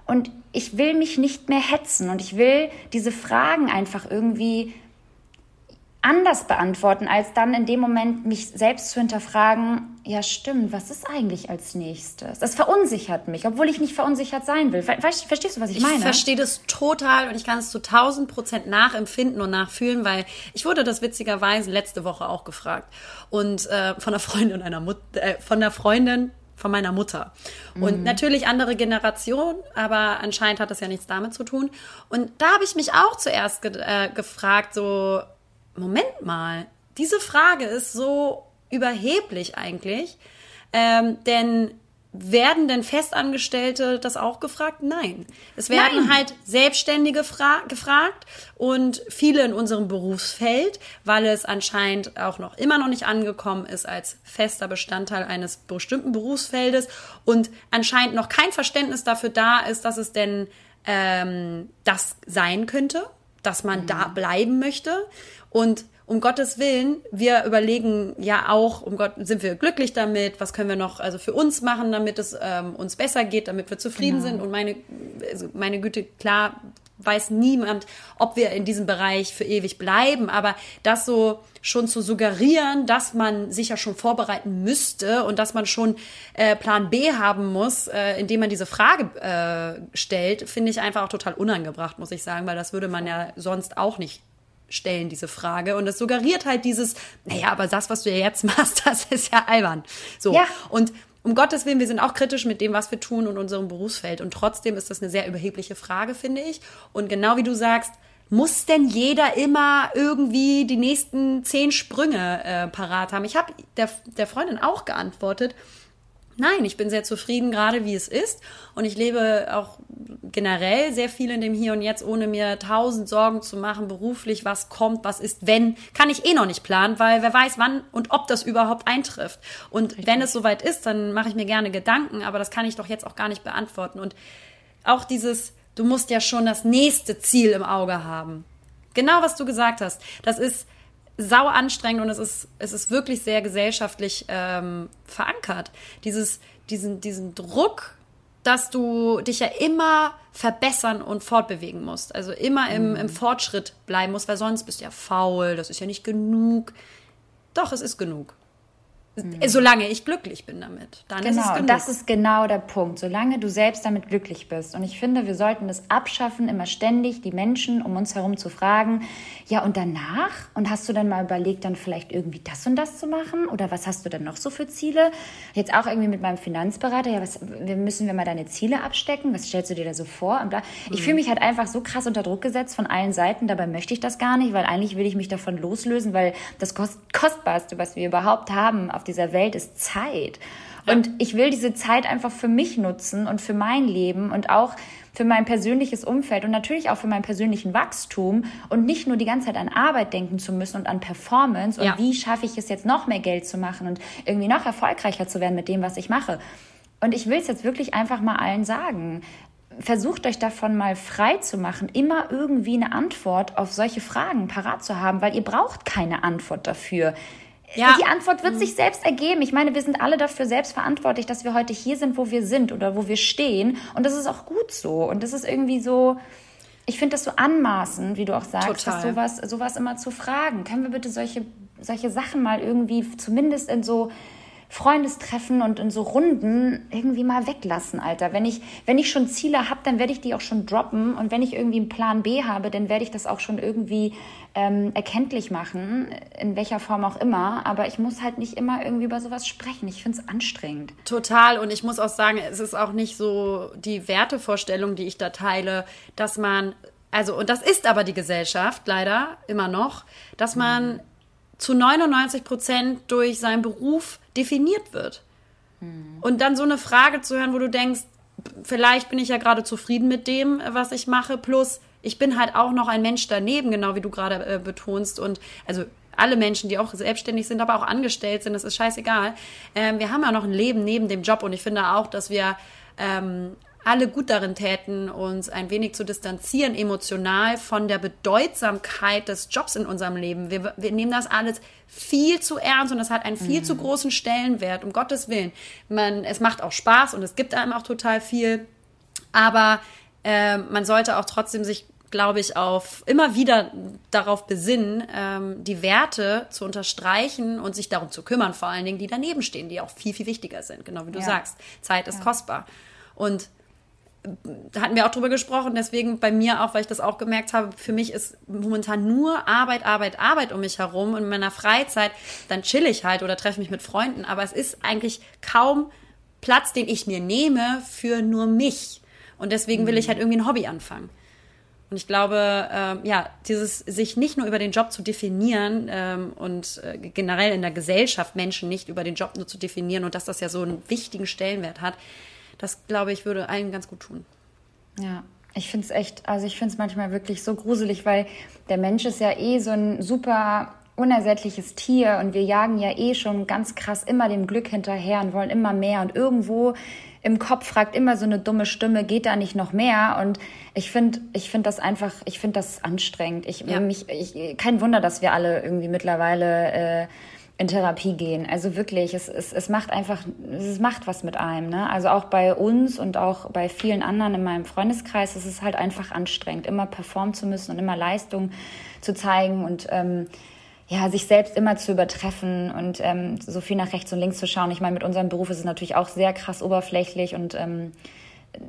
Und ich will mich nicht mehr hetzen und ich will diese Fragen einfach irgendwie anders beantworten, als dann in dem Moment mich selbst zu hinterfragen, ja stimmt, was ist eigentlich als nächstes? Das verunsichert mich, obwohl ich nicht verunsichert sein will. Weißt, verstehst du, was ich, ich meine? Ich verstehe das total und ich kann es zu 1000 Prozent nachempfinden und nachfühlen, weil ich wurde das witzigerweise letzte Woche auch gefragt und äh, von einer Freundin einer Mut äh, von einer Freundin von meiner Mutter. Und mhm. natürlich andere Generation, aber anscheinend hat das ja nichts damit zu tun. Und da habe ich mich auch zuerst ge äh, gefragt, so, Moment mal, diese Frage ist so überheblich eigentlich. Ähm, denn werden denn Festangestellte das auch gefragt? Nein. Es werden Nein. halt Selbstständige gefragt und viele in unserem Berufsfeld, weil es anscheinend auch noch immer noch nicht angekommen ist als fester Bestandteil eines bestimmten Berufsfeldes und anscheinend noch kein Verständnis dafür da ist, dass es denn ähm, das sein könnte, dass man mhm. da bleiben möchte. Und um Gottes Willen, wir überlegen ja auch, um Gott, sind wir glücklich damit? Was können wir noch also für uns machen, damit es ähm, uns besser geht, damit wir zufrieden genau. sind? Und meine, also meine Güte, klar weiß niemand, ob wir in diesem Bereich für ewig bleiben, aber das so schon zu suggerieren, dass man sich ja schon vorbereiten müsste und dass man schon äh, Plan B haben muss, äh, indem man diese Frage äh, stellt, finde ich einfach auch total unangebracht, muss ich sagen, weil das würde man ja sonst auch nicht stellen diese Frage und es suggeriert halt dieses, naja, aber das, was du ja jetzt machst, das ist ja albern. So. Ja. Und um Gottes Willen, wir sind auch kritisch mit dem, was wir tun und unserem Berufsfeld. Und trotzdem ist das eine sehr überhebliche Frage, finde ich. Und genau wie du sagst, muss denn jeder immer irgendwie die nächsten zehn Sprünge äh, parat haben? Ich habe der, der Freundin auch geantwortet, Nein, ich bin sehr zufrieden, gerade wie es ist. Und ich lebe auch generell sehr viel in dem Hier und Jetzt, ohne mir tausend Sorgen zu machen, beruflich, was kommt, was ist, wenn, kann ich eh noch nicht planen, weil wer weiß, wann und ob das überhaupt eintrifft. Und Richtig. wenn es soweit ist, dann mache ich mir gerne Gedanken, aber das kann ich doch jetzt auch gar nicht beantworten. Und auch dieses, du musst ja schon das nächste Ziel im Auge haben. Genau, was du gesagt hast. Das ist, sau anstrengend und es ist, es ist wirklich sehr gesellschaftlich ähm, verankert. Dieses, diesen, diesen Druck, dass du dich ja immer verbessern und fortbewegen musst. Also immer im, im mhm. Fortschritt bleiben musst, weil sonst bist du ja faul, das ist ja nicht genug. Doch, es ist genug. Mhm. Solange ich glücklich bin damit. Dann genau, ist es genug. das ist genau der Punkt. Solange du selbst damit glücklich bist. Und ich finde, wir sollten das abschaffen, immer ständig die Menschen um uns herum zu fragen, ja und danach? Und hast du dann mal überlegt, dann vielleicht irgendwie das und das zu machen? Oder was hast du denn noch so für Ziele? Jetzt auch irgendwie mit meinem Finanzberater, ja, was müssen wir mal deine Ziele abstecken? Was stellst du dir da so vor? Ich mhm. fühle mich halt einfach so krass unter Druck gesetzt von allen Seiten. Dabei möchte ich das gar nicht, weil eigentlich will ich mich davon loslösen, weil das Kostbarste, was wir überhaupt haben auf dieser Welt, ist Zeit. Und ich will diese Zeit einfach für mich nutzen und für mein Leben und auch für mein persönliches Umfeld und natürlich auch für mein persönlichen Wachstum und nicht nur die ganze Zeit an Arbeit denken zu müssen und an Performance und ja. wie schaffe ich es jetzt noch mehr Geld zu machen und irgendwie noch erfolgreicher zu werden mit dem, was ich mache. Und ich will es jetzt wirklich einfach mal allen sagen. Versucht euch davon mal frei zu machen, immer irgendwie eine Antwort auf solche Fragen parat zu haben, weil ihr braucht keine Antwort dafür. Ja. Die Antwort wird sich selbst ergeben. Ich meine, wir sind alle dafür selbst verantwortlich, dass wir heute hier sind, wo wir sind oder wo wir stehen. Und das ist auch gut so. Und das ist irgendwie so, ich finde das so anmaßend, wie du auch sagst, dass sowas, sowas immer zu fragen. Können wir bitte solche, solche Sachen mal irgendwie zumindest in so Freundestreffen und in so Runden irgendwie mal weglassen, Alter. Wenn ich, wenn ich schon Ziele habe, dann werde ich die auch schon droppen. Und wenn ich irgendwie einen Plan B habe, dann werde ich das auch schon irgendwie ähm, erkenntlich machen, in welcher Form auch immer. Aber ich muss halt nicht immer irgendwie über sowas sprechen. Ich finde es anstrengend. Total. Und ich muss auch sagen, es ist auch nicht so die Wertevorstellung, die ich da teile, dass man also, und das ist aber die Gesellschaft leider immer noch, dass man mhm. zu 99 Prozent durch seinen Beruf definiert wird. Mhm. Und dann so eine Frage zu hören, wo du denkst, vielleicht bin ich ja gerade zufrieden mit dem, was ich mache, plus ich bin halt auch noch ein Mensch daneben, genau wie du gerade äh, betonst. Und also alle Menschen, die auch selbstständig sind, aber auch angestellt sind, das ist scheißegal. Ähm, wir haben ja noch ein Leben neben dem Job und ich finde auch, dass wir ähm, alle gut darin täten, uns ein wenig zu distanzieren, emotional von der Bedeutsamkeit des Jobs in unserem Leben. Wir, wir nehmen das alles viel zu ernst und das hat einen viel mhm. zu großen Stellenwert, um Gottes Willen. Man, es macht auch Spaß und es gibt einem auch total viel, aber äh, man sollte auch trotzdem sich glaube ich, auf immer wieder darauf besinnen, ähm, die Werte zu unterstreichen und sich darum zu kümmern, vor allen Dingen, die daneben stehen, die auch viel, viel wichtiger sind, genau wie du ja. sagst. Zeit ist ja. kostbar. Und hatten wir auch drüber gesprochen, deswegen bei mir auch, weil ich das auch gemerkt habe, für mich ist momentan nur Arbeit, Arbeit, Arbeit um mich herum und in meiner Freizeit, dann chill ich halt oder treffe mich mit Freunden, aber es ist eigentlich kaum Platz, den ich mir nehme für nur mich. Und deswegen will ich halt irgendwie ein Hobby anfangen. Und ich glaube, ähm, ja, dieses sich nicht nur über den Job zu definieren ähm, und äh, generell in der Gesellschaft Menschen nicht über den Job nur zu definieren und dass das ja so einen wichtigen Stellenwert hat, das glaube ich würde allen ganz gut tun. Ja, ich finde es echt, also ich finde es manchmal wirklich so gruselig, weil der Mensch ist ja eh so ein super unersättliches Tier und wir jagen ja eh schon ganz krass immer dem Glück hinterher und wollen immer mehr und irgendwo im Kopf fragt immer so eine dumme Stimme, geht da nicht noch mehr? Und ich finde, ich finde das einfach, ich finde das anstrengend. Ich, ja. mich, ich, kein Wunder, dass wir alle irgendwie mittlerweile äh, in Therapie gehen. Also wirklich, es, es, es macht einfach, es macht was mit einem. Ne? Also auch bei uns und auch bei vielen anderen in meinem Freundeskreis, es ist halt einfach anstrengend, immer performen zu müssen und immer Leistung zu zeigen und ähm, ja, sich selbst immer zu übertreffen und ähm, so viel nach rechts und links zu schauen. Ich meine, mit unserem Beruf ist es natürlich auch sehr krass oberflächlich und ähm,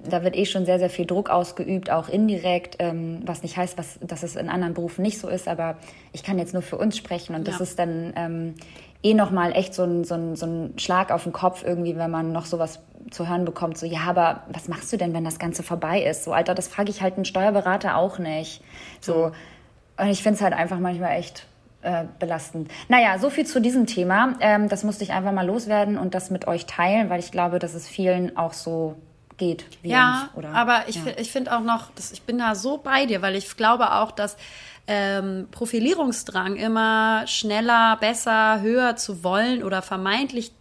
da wird eh schon sehr, sehr viel Druck ausgeübt, auch indirekt, ähm, was nicht heißt, was, dass es in anderen Berufen nicht so ist, aber ich kann jetzt nur für uns sprechen und ja. das ist dann ähm, eh nochmal echt so ein, so, ein, so ein Schlag auf den Kopf irgendwie, wenn man noch sowas zu hören bekommt, so, ja, aber was machst du denn, wenn das Ganze vorbei ist? So, Alter, das frage ich halt einen Steuerberater auch nicht. So, und ich finde es halt einfach manchmal echt äh, belastend. Naja, so viel zu diesem Thema. Ähm, das musste ich einfach mal loswerden und das mit euch teilen, weil ich glaube, dass es vielen auch so geht. Ja, uns, aber ich, ja. ich finde auch noch, dass ich bin da so bei dir, weil ich glaube auch, dass ähm, Profilierungsdrang immer schneller, besser, höher zu wollen oder vermeintlich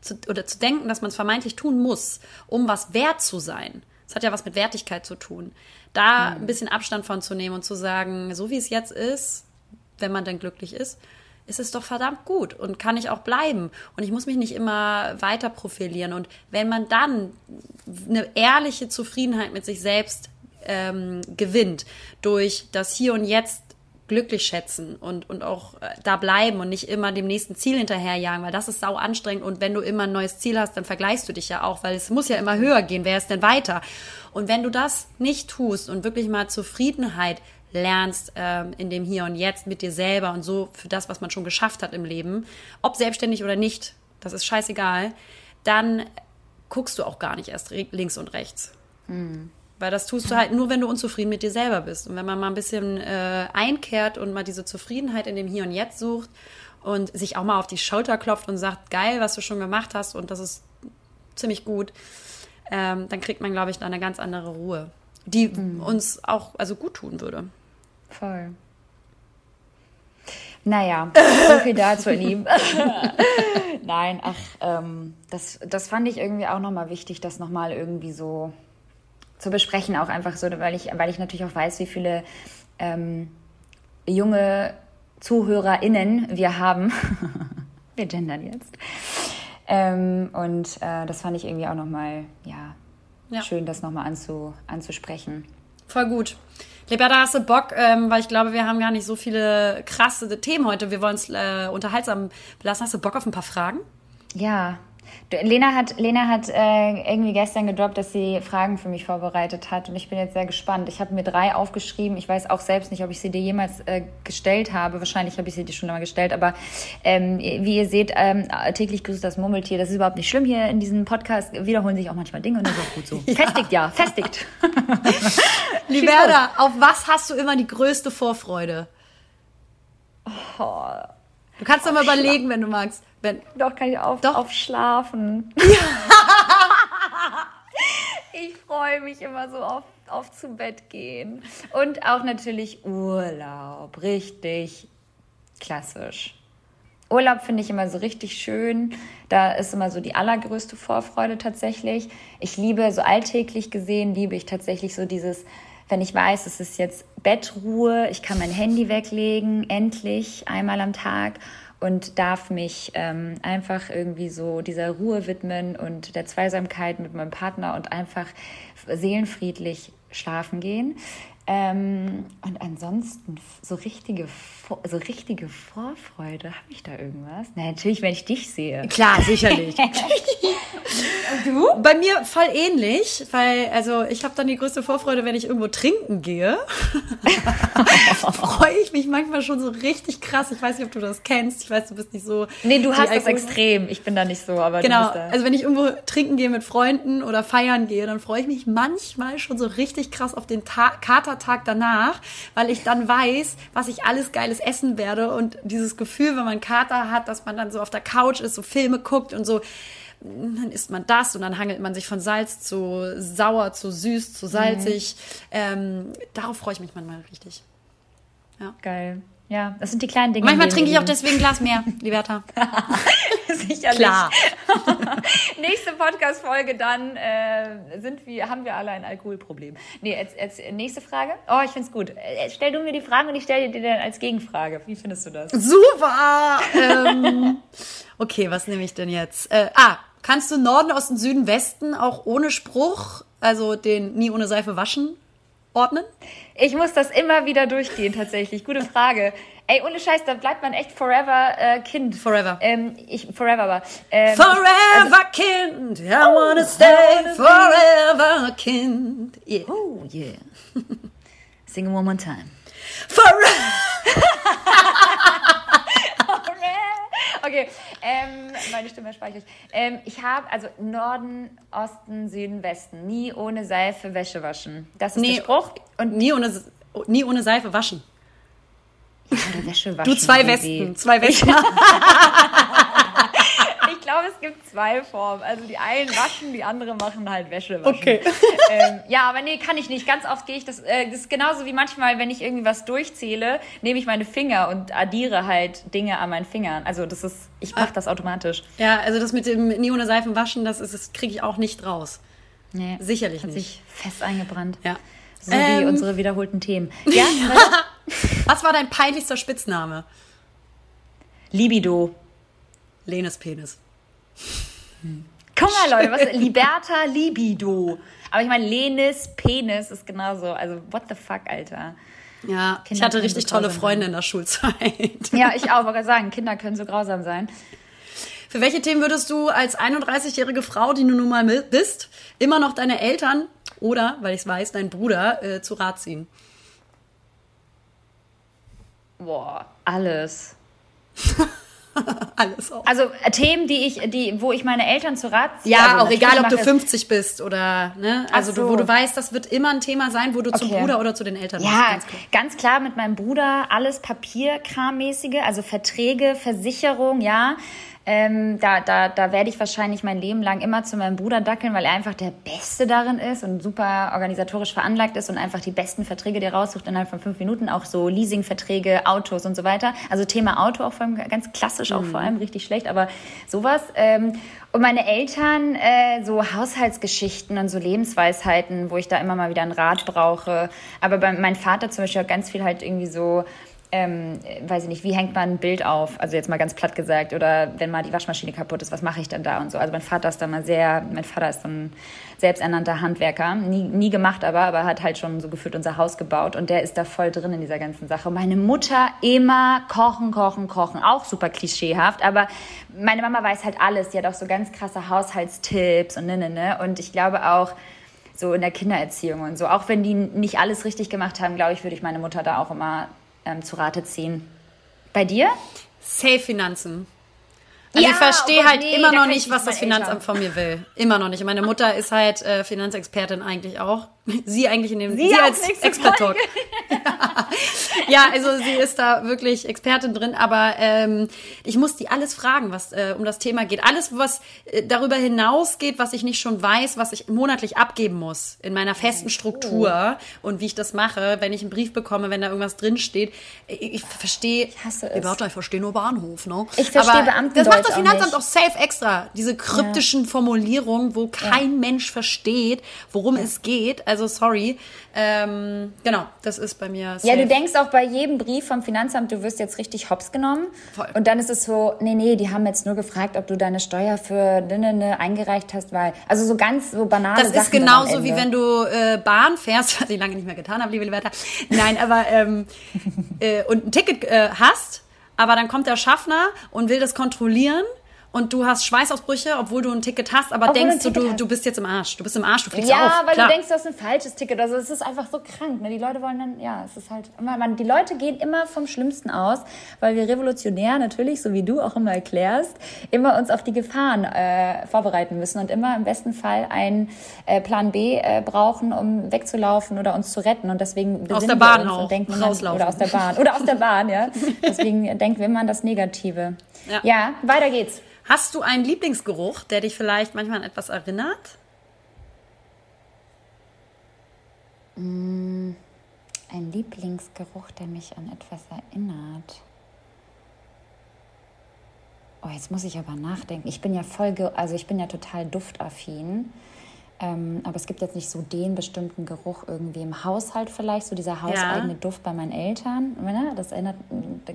zu, oder zu denken, dass man es vermeintlich tun muss, um was wert zu sein. Das hat ja was mit Wertigkeit zu tun. Da mhm. ein bisschen Abstand von zu nehmen und zu sagen, so wie es jetzt ist, wenn man dann glücklich ist, ist es doch verdammt gut und kann ich auch bleiben. Und ich muss mich nicht immer weiter profilieren. Und wenn man dann eine ehrliche Zufriedenheit mit sich selbst ähm, gewinnt, durch das Hier und Jetzt glücklich schätzen und, und auch äh, da bleiben und nicht immer dem nächsten Ziel hinterherjagen, weil das ist sau anstrengend und wenn du immer ein neues Ziel hast, dann vergleichst du dich ja auch, weil es muss ja immer höher gehen, wer ist denn weiter? Und wenn du das nicht tust und wirklich mal Zufriedenheit lernst ähm, in dem Hier und Jetzt mit dir selber und so für das, was man schon geschafft hat im Leben, ob selbstständig oder nicht, das ist scheißegal, dann guckst du auch gar nicht erst links und rechts. Mhm. Weil das tust du halt nur, wenn du unzufrieden mit dir selber bist. Und wenn man mal ein bisschen äh, einkehrt und mal diese Zufriedenheit in dem Hier und Jetzt sucht und sich auch mal auf die Schulter klopft und sagt, geil, was du schon gemacht hast und das ist ziemlich gut, ähm, dann kriegt man, glaube ich, da eine ganz andere Ruhe, die mhm. uns auch also gut tun würde. Voll. Naja, so viel dazu, ihr Lieben. Nein, ach, ähm, das, das fand ich irgendwie auch nochmal wichtig, das nochmal irgendwie so zu besprechen, auch einfach so, weil ich, weil ich natürlich auch weiß, wie viele ähm, junge ZuhörerInnen wir haben. wir gendern jetzt. Ähm, und äh, das fand ich irgendwie auch nochmal, ja, ja, schön, das nochmal anzu, anzusprechen. Voll gut. Liberta, hast du Bock, ähm, weil ich glaube, wir haben gar nicht so viele krasse Themen heute. Wir wollen es äh, unterhaltsam belassen. Hast du Bock auf ein paar Fragen? Ja, Lena hat, Lena hat äh, irgendwie gestern gedroppt, dass sie Fragen für mich vorbereitet hat und ich bin jetzt sehr gespannt. Ich habe mir drei aufgeschrieben. Ich weiß auch selbst nicht, ob ich sie dir jemals äh, gestellt habe. Wahrscheinlich habe ich sie dir schon einmal gestellt, aber ähm, wie ihr seht, ähm, täglich grüßt das Murmeltier. Das ist überhaupt nicht schlimm hier in diesem Podcast. Wiederholen sich auch manchmal Dinge und das ist auch gut so. ja. Festigt ja, festigt. Liberda, auf was hast du immer die größte Vorfreude? Oh. Du kannst doch mal überlegen, wenn du magst. Wenn, doch, kann ich auf, doch. auf schlafen. ich freue mich immer so auf, auf zu Bett gehen. Und auch natürlich Urlaub. Richtig klassisch. Urlaub finde ich immer so richtig schön. Da ist immer so die allergrößte Vorfreude tatsächlich. Ich liebe so alltäglich gesehen, liebe ich tatsächlich so dieses, wenn ich weiß, es ist jetzt Bettruhe, ich kann mein Handy weglegen, endlich einmal am Tag und darf mich ähm, einfach irgendwie so dieser Ruhe widmen und der Zweisamkeit mit meinem Partner und einfach seelenfriedlich schlafen gehen. Ähm, und ansonsten so richtige, so richtige Vorfreude, habe ich da irgendwas? Na, natürlich, wenn ich dich sehe. Klar, sicherlich. Und du? Bei mir voll ähnlich, weil also ich habe dann die größte Vorfreude, wenn ich irgendwo trinken gehe. Freue ich mich manchmal schon so richtig krass. Ich weiß nicht, ob du das kennst. Ich weiß, du bist nicht so. Nee, du hast das extrem. Ich bin da nicht so, aber genau. Also wenn ich irgendwo trinken gehe mit Freunden oder feiern gehe, dann freue ich mich manchmal schon so richtig krass auf den Ta Katertag danach, weil ich dann weiß, was ich alles Geiles essen werde und dieses Gefühl, wenn man Kater hat, dass man dann so auf der Couch ist, so Filme guckt und so dann isst man das und dann hangelt man sich von Salz zu sauer, zu süß, zu salzig. Mhm. Ähm, darauf freue ich mich manchmal richtig. Ja. Geil. Ja, das sind die kleinen Dinge. Manchmal trinke ich auch deswegen ein Glas mehr, Liberta. Sicherlich. Klar. nächste Podcast-Folge dann äh, sind wir, haben wir alle ein Alkoholproblem. Nee, jetzt, jetzt nächste Frage. Oh, ich finde es gut. Äh, stell du mir die Fragen und ich stelle dir dann als Gegenfrage. Wie findest du das? Super! ähm, okay, was nehme ich denn jetzt? Äh, ah, kannst du Norden, Osten, Süden, Westen auch ohne Spruch, also den nie ohne Seife waschen, ordnen? Ich muss das immer wieder durchgehen, tatsächlich. Gute Frage. Ey, ohne Scheiß, da bleibt man echt forever äh, Kind. Forever. Ähm, ich, forever aber. Ähm, forever also, Kind, I oh, wanna stay forever Kind. Yeah. Oh, yeah. Sing it one more time. Forever. okay, ähm, meine Stimme speichere ich. Ähm, ich habe also Norden, Osten, Süden, Westen. Nie ohne Seife Wäsche waschen. Das ist nee, der Spruch. Und nie ohne, nie ohne Seife waschen. Ja, Wäsche waschen. Du zwei Westen, zwei Westen. Es gibt zwei Formen. Also die einen waschen, die andere machen halt Wäsche waschen. Okay. Ähm, ja, aber nee, kann ich nicht. Ganz oft gehe ich das. Äh, das ist genauso wie manchmal, wenn ich irgendwie was durchzähle, nehme ich meine Finger und addiere halt Dinge an meinen Fingern. Also das ist, ich mache ah. das automatisch. Ja, also das mit dem nie ohne Seifen waschen, das ist, das kriege ich auch nicht raus. Nee, sicherlich hat nicht. sich fest eingebrannt. Ja. So ähm, wie unsere wiederholten Themen. Ja. was war dein peinlichster Spitzname? Libido. Lenes Penis. Guck mal, Leute, was Liberta Libido. Aber ich meine, Lenis Penis ist genauso. Also, what the fuck, Alter. Ja, Kinder ich hatte richtig so tolle Freunde sein. in der Schulzeit. Ja, ich auch, wollte sagen, Kinder können so grausam sein. Für welche Themen würdest du als 31-jährige Frau, die du nun mal bist, immer noch deine Eltern oder, weil ich es weiß, deinen Bruder äh, zu Rat ziehen? Boah, alles. Alles auch. Also äh, Themen, die ich, die, wo ich meine Eltern zu Rat ziehe. Ja, also auch egal, ob du 50 bist oder, ne? Also so. du, wo du weißt, das wird immer ein Thema sein, wo du okay. zum Bruder oder zu den Eltern ja, bist. Ja, ganz, ganz klar mit meinem Bruder alles Papierkrammäßige, also Verträge, Versicherung, ja. Ähm, da, da, da werde ich wahrscheinlich mein Leben lang immer zu meinem Bruder dackeln, weil er einfach der Beste darin ist und super organisatorisch veranlagt ist und einfach die besten Verträge dir raussucht innerhalb von fünf Minuten, auch so Leasingverträge, Autos und so weiter. Also Thema Auto auch vor allem ganz klassisch, auch mhm. vor allem richtig schlecht, aber sowas. Ähm, und meine Eltern, äh, so Haushaltsgeschichten und so Lebensweisheiten, wo ich da immer mal wieder einen Rat brauche. Aber bei meinem Vater zum Beispiel ganz viel halt irgendwie so ähm, weiß ich nicht, wie hängt man ein Bild auf? Also jetzt mal ganz platt gesagt. Oder wenn mal die Waschmaschine kaputt ist, was mache ich dann da und so. Also mein Vater ist da mal sehr, mein Vater ist so ein selbsternannter Handwerker. Nie, nie gemacht aber, aber hat halt schon so gefühlt unser Haus gebaut. Und der ist da voll drin in dieser ganzen Sache. Meine Mutter immer kochen, kochen, kochen. Auch super klischeehaft. Aber meine Mama weiß halt alles. Die hat auch so ganz krasse Haushaltstipps und ne, ne, ne. Und ich glaube auch, so in der Kindererziehung und so. Auch wenn die nicht alles richtig gemacht haben, glaube ich, würde ich meine Mutter da auch immer ähm, zu Rate ziehen. Bei dir? Safe Finanzen. Also ja, ich verstehe oh halt nee, immer noch nicht, was das Finanzamt von mir will. Immer noch nicht. Meine Mutter ist halt äh, Finanzexpertin eigentlich auch. Sie eigentlich in dem Sie, sie als Expert Talk. ja, also sie ist da wirklich Expertin drin, aber ähm, ich muss die alles fragen, was äh, um das Thema geht. Alles, was äh, darüber hinausgeht, was ich nicht schon weiß, was ich monatlich abgeben muss in meiner festen Struktur oh. und wie ich das mache, wenn ich einen Brief bekomme, wenn da irgendwas drin steht. Ich, ich verstehe. Ich hasse es. Ihr ich verstehe nur Bahnhof, ne? Ich verstehe Beamten. Das macht das Finanzamt auch, auch safe extra. Diese kryptischen ja. Formulierungen, wo kein ja. Mensch versteht, worum es geht. Also Also sorry. Ähm, genau, das ist bei mir. Ja, du denkst auch bei jedem Brief vom Finanzamt, du wirst jetzt richtig hops genommen. Voll. Und dann ist es so, nee, nee, die haben jetzt nur gefragt, ob du deine Steuer für ne, ne, ne eingereicht hast, weil, also so ganz so banale Das Sachen ist genauso wie wenn du äh, Bahn fährst, was ich lange nicht mehr getan habe, liebe Liberta. Nein, aber ähm, äh, und ein Ticket äh, hast, aber dann kommt der Schaffner und will das kontrollieren. Und du hast Schweißausbrüche, obwohl du ein Ticket hast, aber Obwohl denkst du, du, du bist jetzt im Arsch. Du bist im Arsch, du fliegst Ja, auf. weil Klar. du denkst, du hast ein falsches Ticket. Also es ist einfach so krank. Ne? Die Leute wollen dann, ja, es ist halt immer, man, die Leute gehen immer vom Schlimmsten aus, weil wir revolutionär natürlich, so wie du auch immer erklärst, immer uns auf die Gefahren äh, vorbereiten müssen und immer im besten Fall einen äh, Plan B äh, brauchen, um wegzulaufen oder uns zu retten. Und deswegen Aus der Bahn wir uns auch. und denken Rauslaufen. oder aus der Bahn oder aus der Bahn, ja. Deswegen denken wir immer an das Negative. Ja. ja weiter geht's. Hast du einen Lieblingsgeruch, der dich vielleicht manchmal an etwas erinnert? Ein Lieblingsgeruch, der mich an etwas erinnert. Oh, jetzt muss ich aber nachdenken. Ich bin ja voll, also ich bin ja total duftaffin. Ähm, aber es gibt jetzt nicht so den bestimmten Geruch irgendwie im Haushalt vielleicht, so dieser hauseigene Duft bei meinen Eltern. Ne? Das erinnert,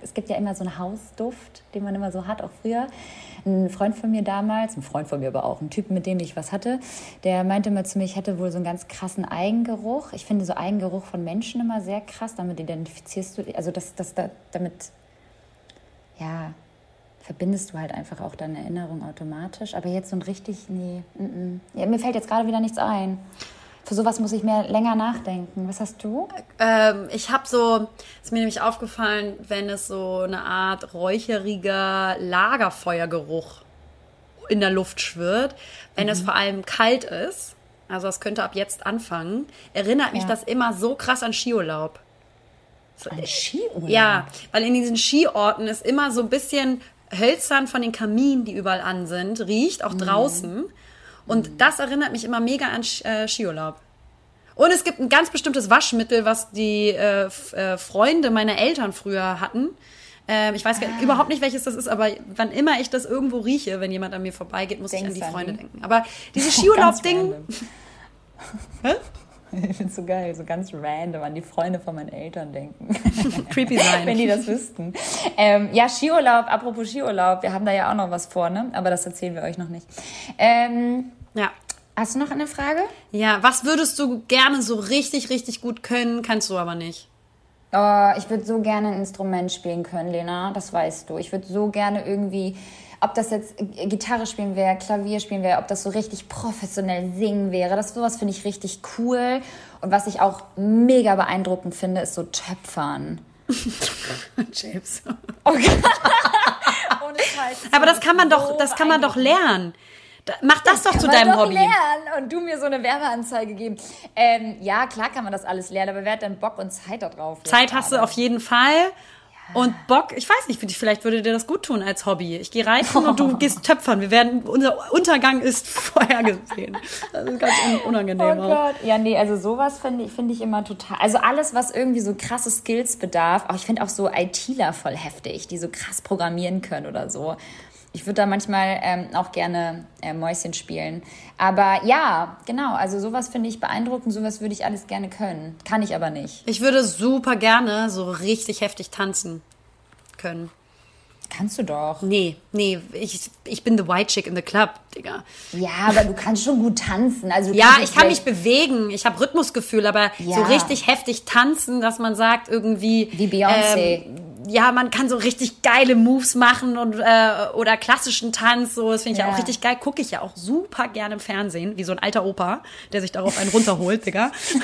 es gibt ja immer so einen Hausduft, den man immer so hat, auch früher. Ein Freund von mir damals, ein Freund von mir aber auch, ein Typ, mit dem ich was hatte, der meinte immer zu mir, ich hätte wohl so einen ganz krassen Eigengeruch. Ich finde so Eigengeruch von Menschen immer sehr krass, damit identifizierst du, also das, das, da, damit, ja, verbindest du halt einfach auch deine Erinnerung automatisch. Aber jetzt so ein richtig, nee, mm, mm. Ja, mir fällt jetzt gerade wieder nichts ein. Für sowas muss ich mehr länger nachdenken. Was hast du? Ähm, ich habe so, ist mir nämlich aufgefallen, wenn es so eine Art räucheriger Lagerfeuergeruch in der Luft schwirrt, wenn es vor allem kalt ist, also das könnte ab jetzt anfangen, erinnert mich Ja. das immer so krass an Skiurlaub. Ein Skiurlaub. Ja, weil in diesen Skiorten ist immer so ein bisschen hölzern von den Kaminen, die überall an sind, riecht, auch draußen. Und das erinnert mich immer mega an Sch- äh, Skiurlaub. Und es gibt ein ganz bestimmtes Waschmittel, was die äh, äh, Freunde meiner Eltern früher hatten. Ähm, ich weiß gar- überhaupt nicht, welches das ist, aber wann immer ich das irgendwo rieche, wenn jemand an mir vorbeigeht, muss ich Denkst an die an Freunde die? denken. Aber dieses Skiurlaub-Ding. Ich finde es so geil, so ganz random an die Freunde von meinen Eltern denken. creepy sein. Wenn die das wüssten. Ähm, ja, Skiurlaub, apropos Skiurlaub, wir haben da ja auch noch was vor, ne? Aber das erzählen wir euch noch nicht. Ähm, ja. hast du noch eine Frage? Ja, was würdest du gerne so richtig, richtig gut können, kannst du aber nicht? Oh, ich würde so gerne ein Instrument spielen können, Lena. Das weißt du. Ich würde so gerne irgendwie, ob das jetzt Gitarre spielen wäre, Klavier spielen wäre, ob das so richtig professionell singen wäre. Das sowas finde ich richtig cool. Und was ich auch mega beeindruckend finde, ist so Töpfern. James. Ohne Scheiß. Aber das kann man doch, das kann man doch lernen. Mach das, doch zu deinem man doch Hobby. lernen und du mir so eine Werbeanzeige geben. Ähm, ja, klar kann man das alles lernen, aber wer hat denn Bock und Zeit da drauf? jetzt Zeit hast du auf jeden Fall. Und Bock, ich weiß nicht, vielleicht würde dir das gut tun als Hobby. Ich gehe reiten und du gehst töpfern. Wir werden, unser Untergang ist vorhergesehen. Das ist ganz un unangenehm. Oh. Gott. Ja, nee, also sowas finde ich, finde ich immer total. Also alles, was irgendwie so krasse Skills bedarf. Auch ich finde auch so ITler voll heftig, die so krass programmieren können oder so. Ich würde da manchmal ähm, auch gerne äh, Mäuschen spielen. Aber ja, genau, also sowas finde ich beeindruckend, sowas würde ich alles gerne können. Kann ich aber nicht. Ich würde super gerne so richtig heftig tanzen können. Kannst du doch. Nee, nee, ich, ich bin the white chick in the club, Digga. Ja, aber du kannst schon gut tanzen. Also Ja, ich kann mich bewegen, ich habe Rhythmusgefühl, aber Ja. so richtig heftig tanzen, dass man sagt irgendwie Wie Beyoncé. Ähm, ja, man kann so richtig geile Moves machen und äh, oder klassischen Tanz, so das finde ich ja. Ja. auch richtig geil. Gucke ich ja auch super gerne im Fernsehen, wie so ein alter Opa, der sich darauf einen runterholt, Digga.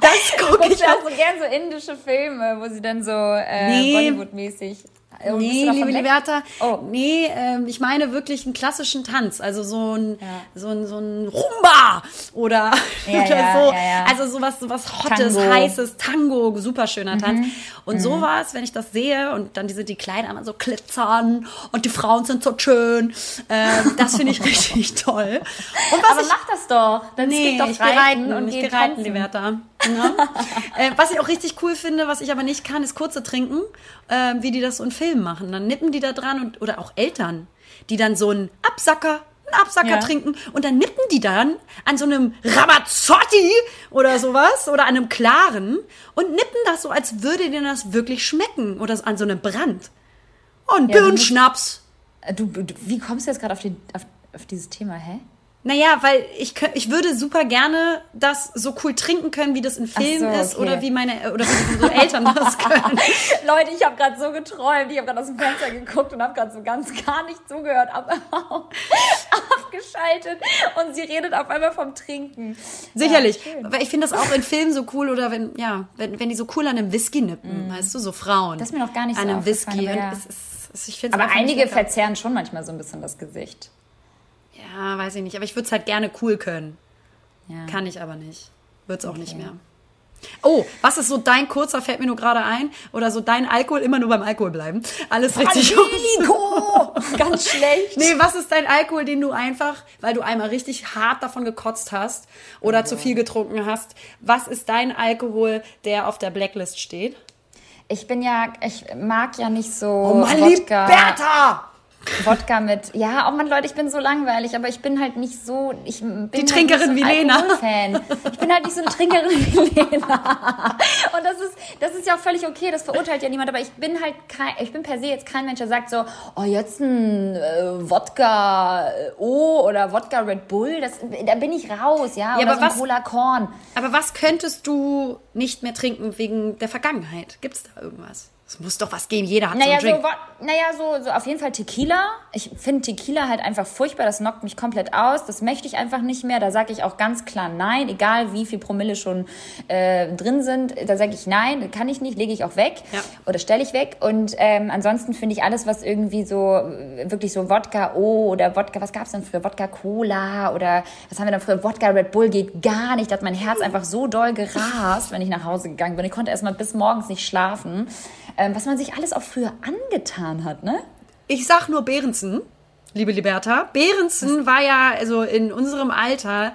das gucke ich ja auch. so gern so indische Filme, wo sie dann so äh, Nee. Bollywood-mäßig. Äh, Nee, liebe? Liberta, Oh. nee, ähm, ich meine wirklich einen klassischen Tanz, also so ein, Ja. so ein, so ein Rumba oder, Ja, oder ja, so, also sowas, sowas Hottes, Tango. Mhm. heißes Tango, super schöner Tanz. Und sowas, wenn ich das sehe und dann diese die Kleider immer so glitzern und die Frauen sind so schön, ähm, das finde ich richtig toll. Und was Aber ich mach das doch. Dann Nee, skip doch ich gehe reiten und ich geh gehe reiten. Liberta. Ja. äh, was ich auch richtig cool finde, was ich aber nicht kann, ist kurze trinken, ähm, wie die das so in Filmen machen. Dann nippen die da dran und oder auch Eltern, die dann so einen Absacker einen Absacker Ja. trinken und dann nippen die dann an so einem Ramazzotti oder sowas oder an einem klaren und nippen das so, als würde denen das wirklich schmecken oder an so einem Brand. Ein Ja, Birnenschnaps. Äh, Du, du, wie kommst du jetzt gerade auf, die- auf, auf dieses Thema, hä? Naja, weil ich, ich würde super gerne das so cool trinken können, wie das in Filmen so, ist okay. oder wie meine oder wie unsere Eltern das können. Leute, ich habe gerade so geträumt. Ich habe gerade aus dem Fenster geguckt und habe gerade so ganz gar nicht zugehört, aber abgeschaltet. Und sie redet auf einmal vom Trinken. Sicherlich. Ja. Weil ich finde das auch in Filmen so cool oder wenn, ja, wenn, wenn die so cool an einem Whisky nippen, weißt du, so Frauen. Das ist mir noch gar nicht An so einem Whisky. aber ja. es ist, es, ich find's aber einige lecker. verzerren schon manchmal so ein bisschen das Gesicht. Ja, weiß ich nicht. Aber ich würde es halt gerne cool können. Ja. Kann ich aber nicht. Wird's auch nicht mehr. Oh, was ist so dein kurzer, fällt mir nur gerade ein, oder so dein Alkohol, immer nur beim Alkohol bleiben. Alles richtig. Angelico! Ganz schlecht. Nee, was ist dein Alkohol, den du einfach, weil du einmal richtig hart davon gekotzt hast oder zu viel getrunken hast, was ist dein Alkohol, der auf der Blacklist steht? Ich bin ja, ich mag ja nicht so Oh, Mann, Wodka, Bertha! Wodka mit, ja, oh Mann, Leute, ich bin so langweilig, aber ich bin halt nicht so, ich bin Die halt Trinkerin wie so ein Lena. Alkoholfan. Ich bin halt nicht so eine Trinkerin wie Lena. Und das ist, das ist ja auch völlig okay, das verurteilt ja niemand, aber ich bin halt kein, ich bin per se jetzt kein Mensch, der sagt so, oh, jetzt ein äh, Wodka äh, O oder Wodka Red Bull, das, da bin ich raus, ja, oder aber so ein was- Cola Korn. Aber was könntest du nicht mehr trinken wegen der Vergangenheit? Gibt's da irgendwas? Es muss doch was geben. Jeder hat Naja, so so, einen Drink. Wod- naja so, so auf jeden Fall Tequila. Ich finde Tequila halt einfach furchtbar. Das knockt mich komplett aus. Das möchte ich einfach nicht mehr. Da sage ich auch ganz klar nein. Egal wie viel Promille schon äh, drin sind, da sage ich nein, kann ich nicht, lege ich auch weg Ja. oder stelle ich weg. Und ähm, ansonsten finde ich alles, was irgendwie so wirklich so Wodka O oder Wodka, was gab es denn früher? Wodka Cola oder was haben wir denn früher? Wodka Red Bull geht gar nicht. Da hat mein Herz einfach so doll gerast, wenn ich nach Hause gegangen bin. Ich konnte erst mal bis morgens nicht schlafen. Ähm, was man sich alles auch früher angetan hat, ne? Ich sag nur Behrensen, liebe Liberta. Behrensen war ja also in unserem Alter,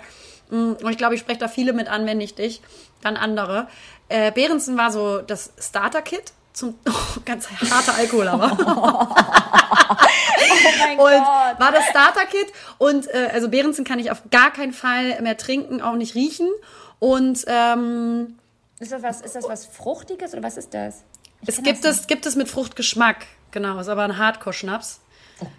mh, und ich glaube, ich spreche da viele mit an, wenn nicht dich, dann andere. Äh, Behrensen war so das Starter-Kit zum oh, ganz harter Alkohol, aber. Oh mein Und war das Starter-Kit. Und äh, also Behrensen kann ich auf gar keinen Fall mehr trinken, auch nicht riechen. Und ähm, Ist das was, ist das was Fruchtiges oder was ist das? Es gibt es, gibt es mit Fruchtgeschmack. Genau, ist aber ein Hardcore-Schnaps,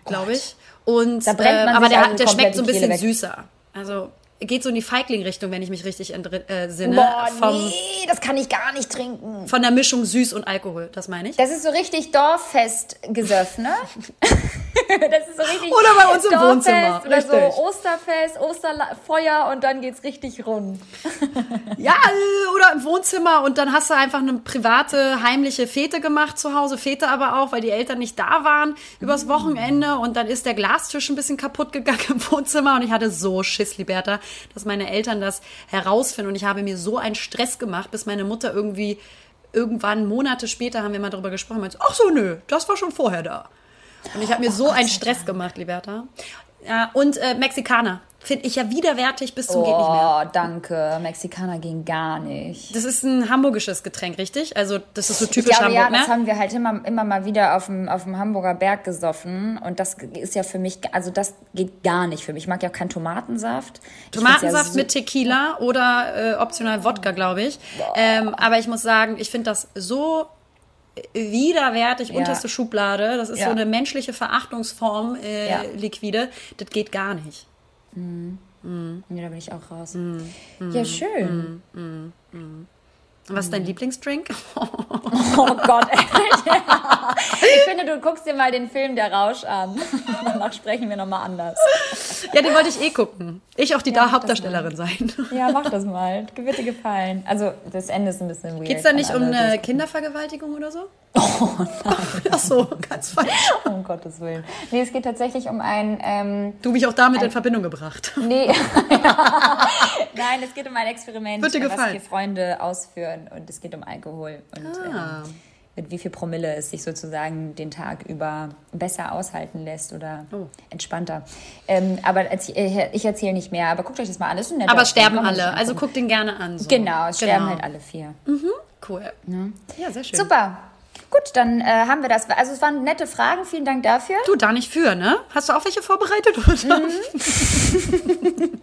glaube ich. Und, äh, aber der, also der schmeckt so ein bisschen süßer. Also geht so in die Feigling-Richtung, wenn ich mich richtig entri- äh. Boah, vom, nee, das kann ich gar nicht trinken. Von der Mischung süß und Alkohol, das meine ich. Das ist so richtig Dorffest gesöff, ne? das ist so richtig Oder bei uns im Dorffest Wohnzimmer, Oder richtig. so Osterfest, Osterfeuer und dann geht's richtig rund. Ja, oder im Wohnzimmer und dann hast du einfach eine private, heimliche Fete gemacht zu Hause. Fete aber auch, weil die Eltern nicht da waren übers Wochenende und dann ist der Glastisch ein bisschen kaputt gegangen im Wohnzimmer und ich hatte so Schiss, Liberta, dass meine Eltern das herausfinden und ich habe mir so einen Stress gemacht, bis meine Mutter irgendwie irgendwann Monate später haben wir mal darüber gesprochen, meinte, ach so, nö, das war schon vorher da. Und ich habe mir so einen Stress gemacht, Liberta. Ja, und äh, Mexikaner finde ich ja widerwärtig bis zum geht nicht mehr. Oh, danke. Mexikaner ging gar nicht. Das ist ein hamburgisches Getränk, richtig? Also das ist so Ich typisch glaube, ja, Hamburg, das ne? haben wir halt immer, immer mal wieder auf dem, auf dem Hamburger Berg gesoffen. Und das ist ja für mich, also das geht gar nicht für mich. Ich mag ja auch keinen Tomatensaft. Ich Tomatensaft ja so- mit Tequila oder äh, optional Wodka, glaube ich. Ähm, aber ich muss sagen, ich finde das so widerwärtig, unterste Schublade. Das ist Ja. so eine menschliche Verachtungsform, äh, Ja. liquide. Das geht gar nicht. Nee, da bin ich auch raus. Mm, Ja, schön. Und was ist dein Lieblingsdrink? Oh Gott, ey. Ich finde, du guckst dir mal den Film Der Rausch an. Danach sprechen wir nochmal anders. ja, den wollte ich eh gucken. Ich auch die Ja, da Hauptdarstellerin sein. Ja, mach das mal. Wird dir gefallen. Also, das Ende ist ein bisschen weird. Geht's da nicht um eine Kindervergewaltigung oder so? Oh nein. Ach so, ganz falsch. Um Gottes Willen. Nee, es geht tatsächlich um ein... Ähm, Du mich auch damit in Verbindung gebracht. nee. Nein, es geht um ein Experiment, Wird dir was gefallen? vier Freunde ausführen. Und es geht um Alkohol. Und Ah. ähm, mit wie viel Promille es sich sozusagen den Tag über besser aushalten lässt oder Oh. entspannter. Ähm, aber erzie- äh, ich erzähle nicht mehr. Aber guckt euch das mal an. Aber sterben alle. Also angucken. guck den gerne an. So. Genau, es sterben Genau. halt alle vier. Cool. Ja, sehr schön. Super. Gut, dann äh, haben wir das. Also es waren nette Fragen. Vielen Dank dafür. Du, da nicht für, ne? Hast du auch welche vorbereitet? Oder? Mhm.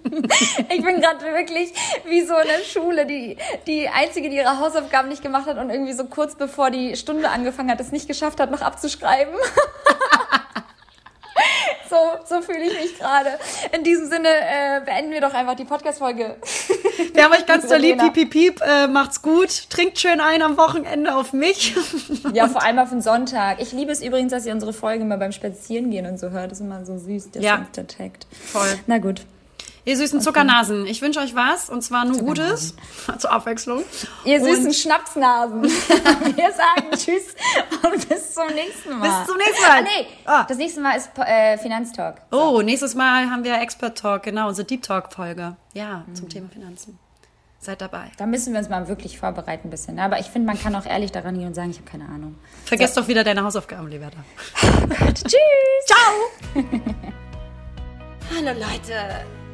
ich bin gerade wirklich wie so in der Schule, die, die Einzige, die ihre Hausaufgaben nicht gemacht hat und irgendwie so kurz bevor die Stunde angefangen hat, es nicht geschafft hat, noch abzuschreiben. So, so fühle ich mich gerade. In diesem Sinne äh, beenden wir doch einfach die Podcast-Folge. Wir haben euch ganz doll lieb, piep, piep, piep. Äh, macht's gut. Trinkt schön ein am Wochenende auf mich. Ja, vor allem auf den Sonntag. Ich liebe es übrigens, dass ihr unsere Folge mal beim Spazierengehen und so hört. Das ist immer so süß, der ja. Takt. Voll. Na gut. Ihr süßen Zuckernasen, ich wünsche euch was und zwar nur Gutes zur Abwechslung. Ihr süßen und Schnapsnasen. Wir sagen Tschüss und bis zum nächsten Mal. Bis zum nächsten Mal. Ah, nee, ah. das nächste Mal ist äh, Finanztalk. So. Oh, nächstes Mal haben wir Expert Talk, genau, unsere Deep Talk Folge. Ja, mhm. zum Thema Finanzen. Seid dabei. Da müssen wir uns mal wirklich vorbereiten ein bisschen. Aber ich finde, man kann auch ehrlich daran gehen und sagen, ich habe keine Ahnung. Vergesst so. doch wieder deine Hausaufgaben, Liberta. Oh tschüss. Ciao. Hallo Leute.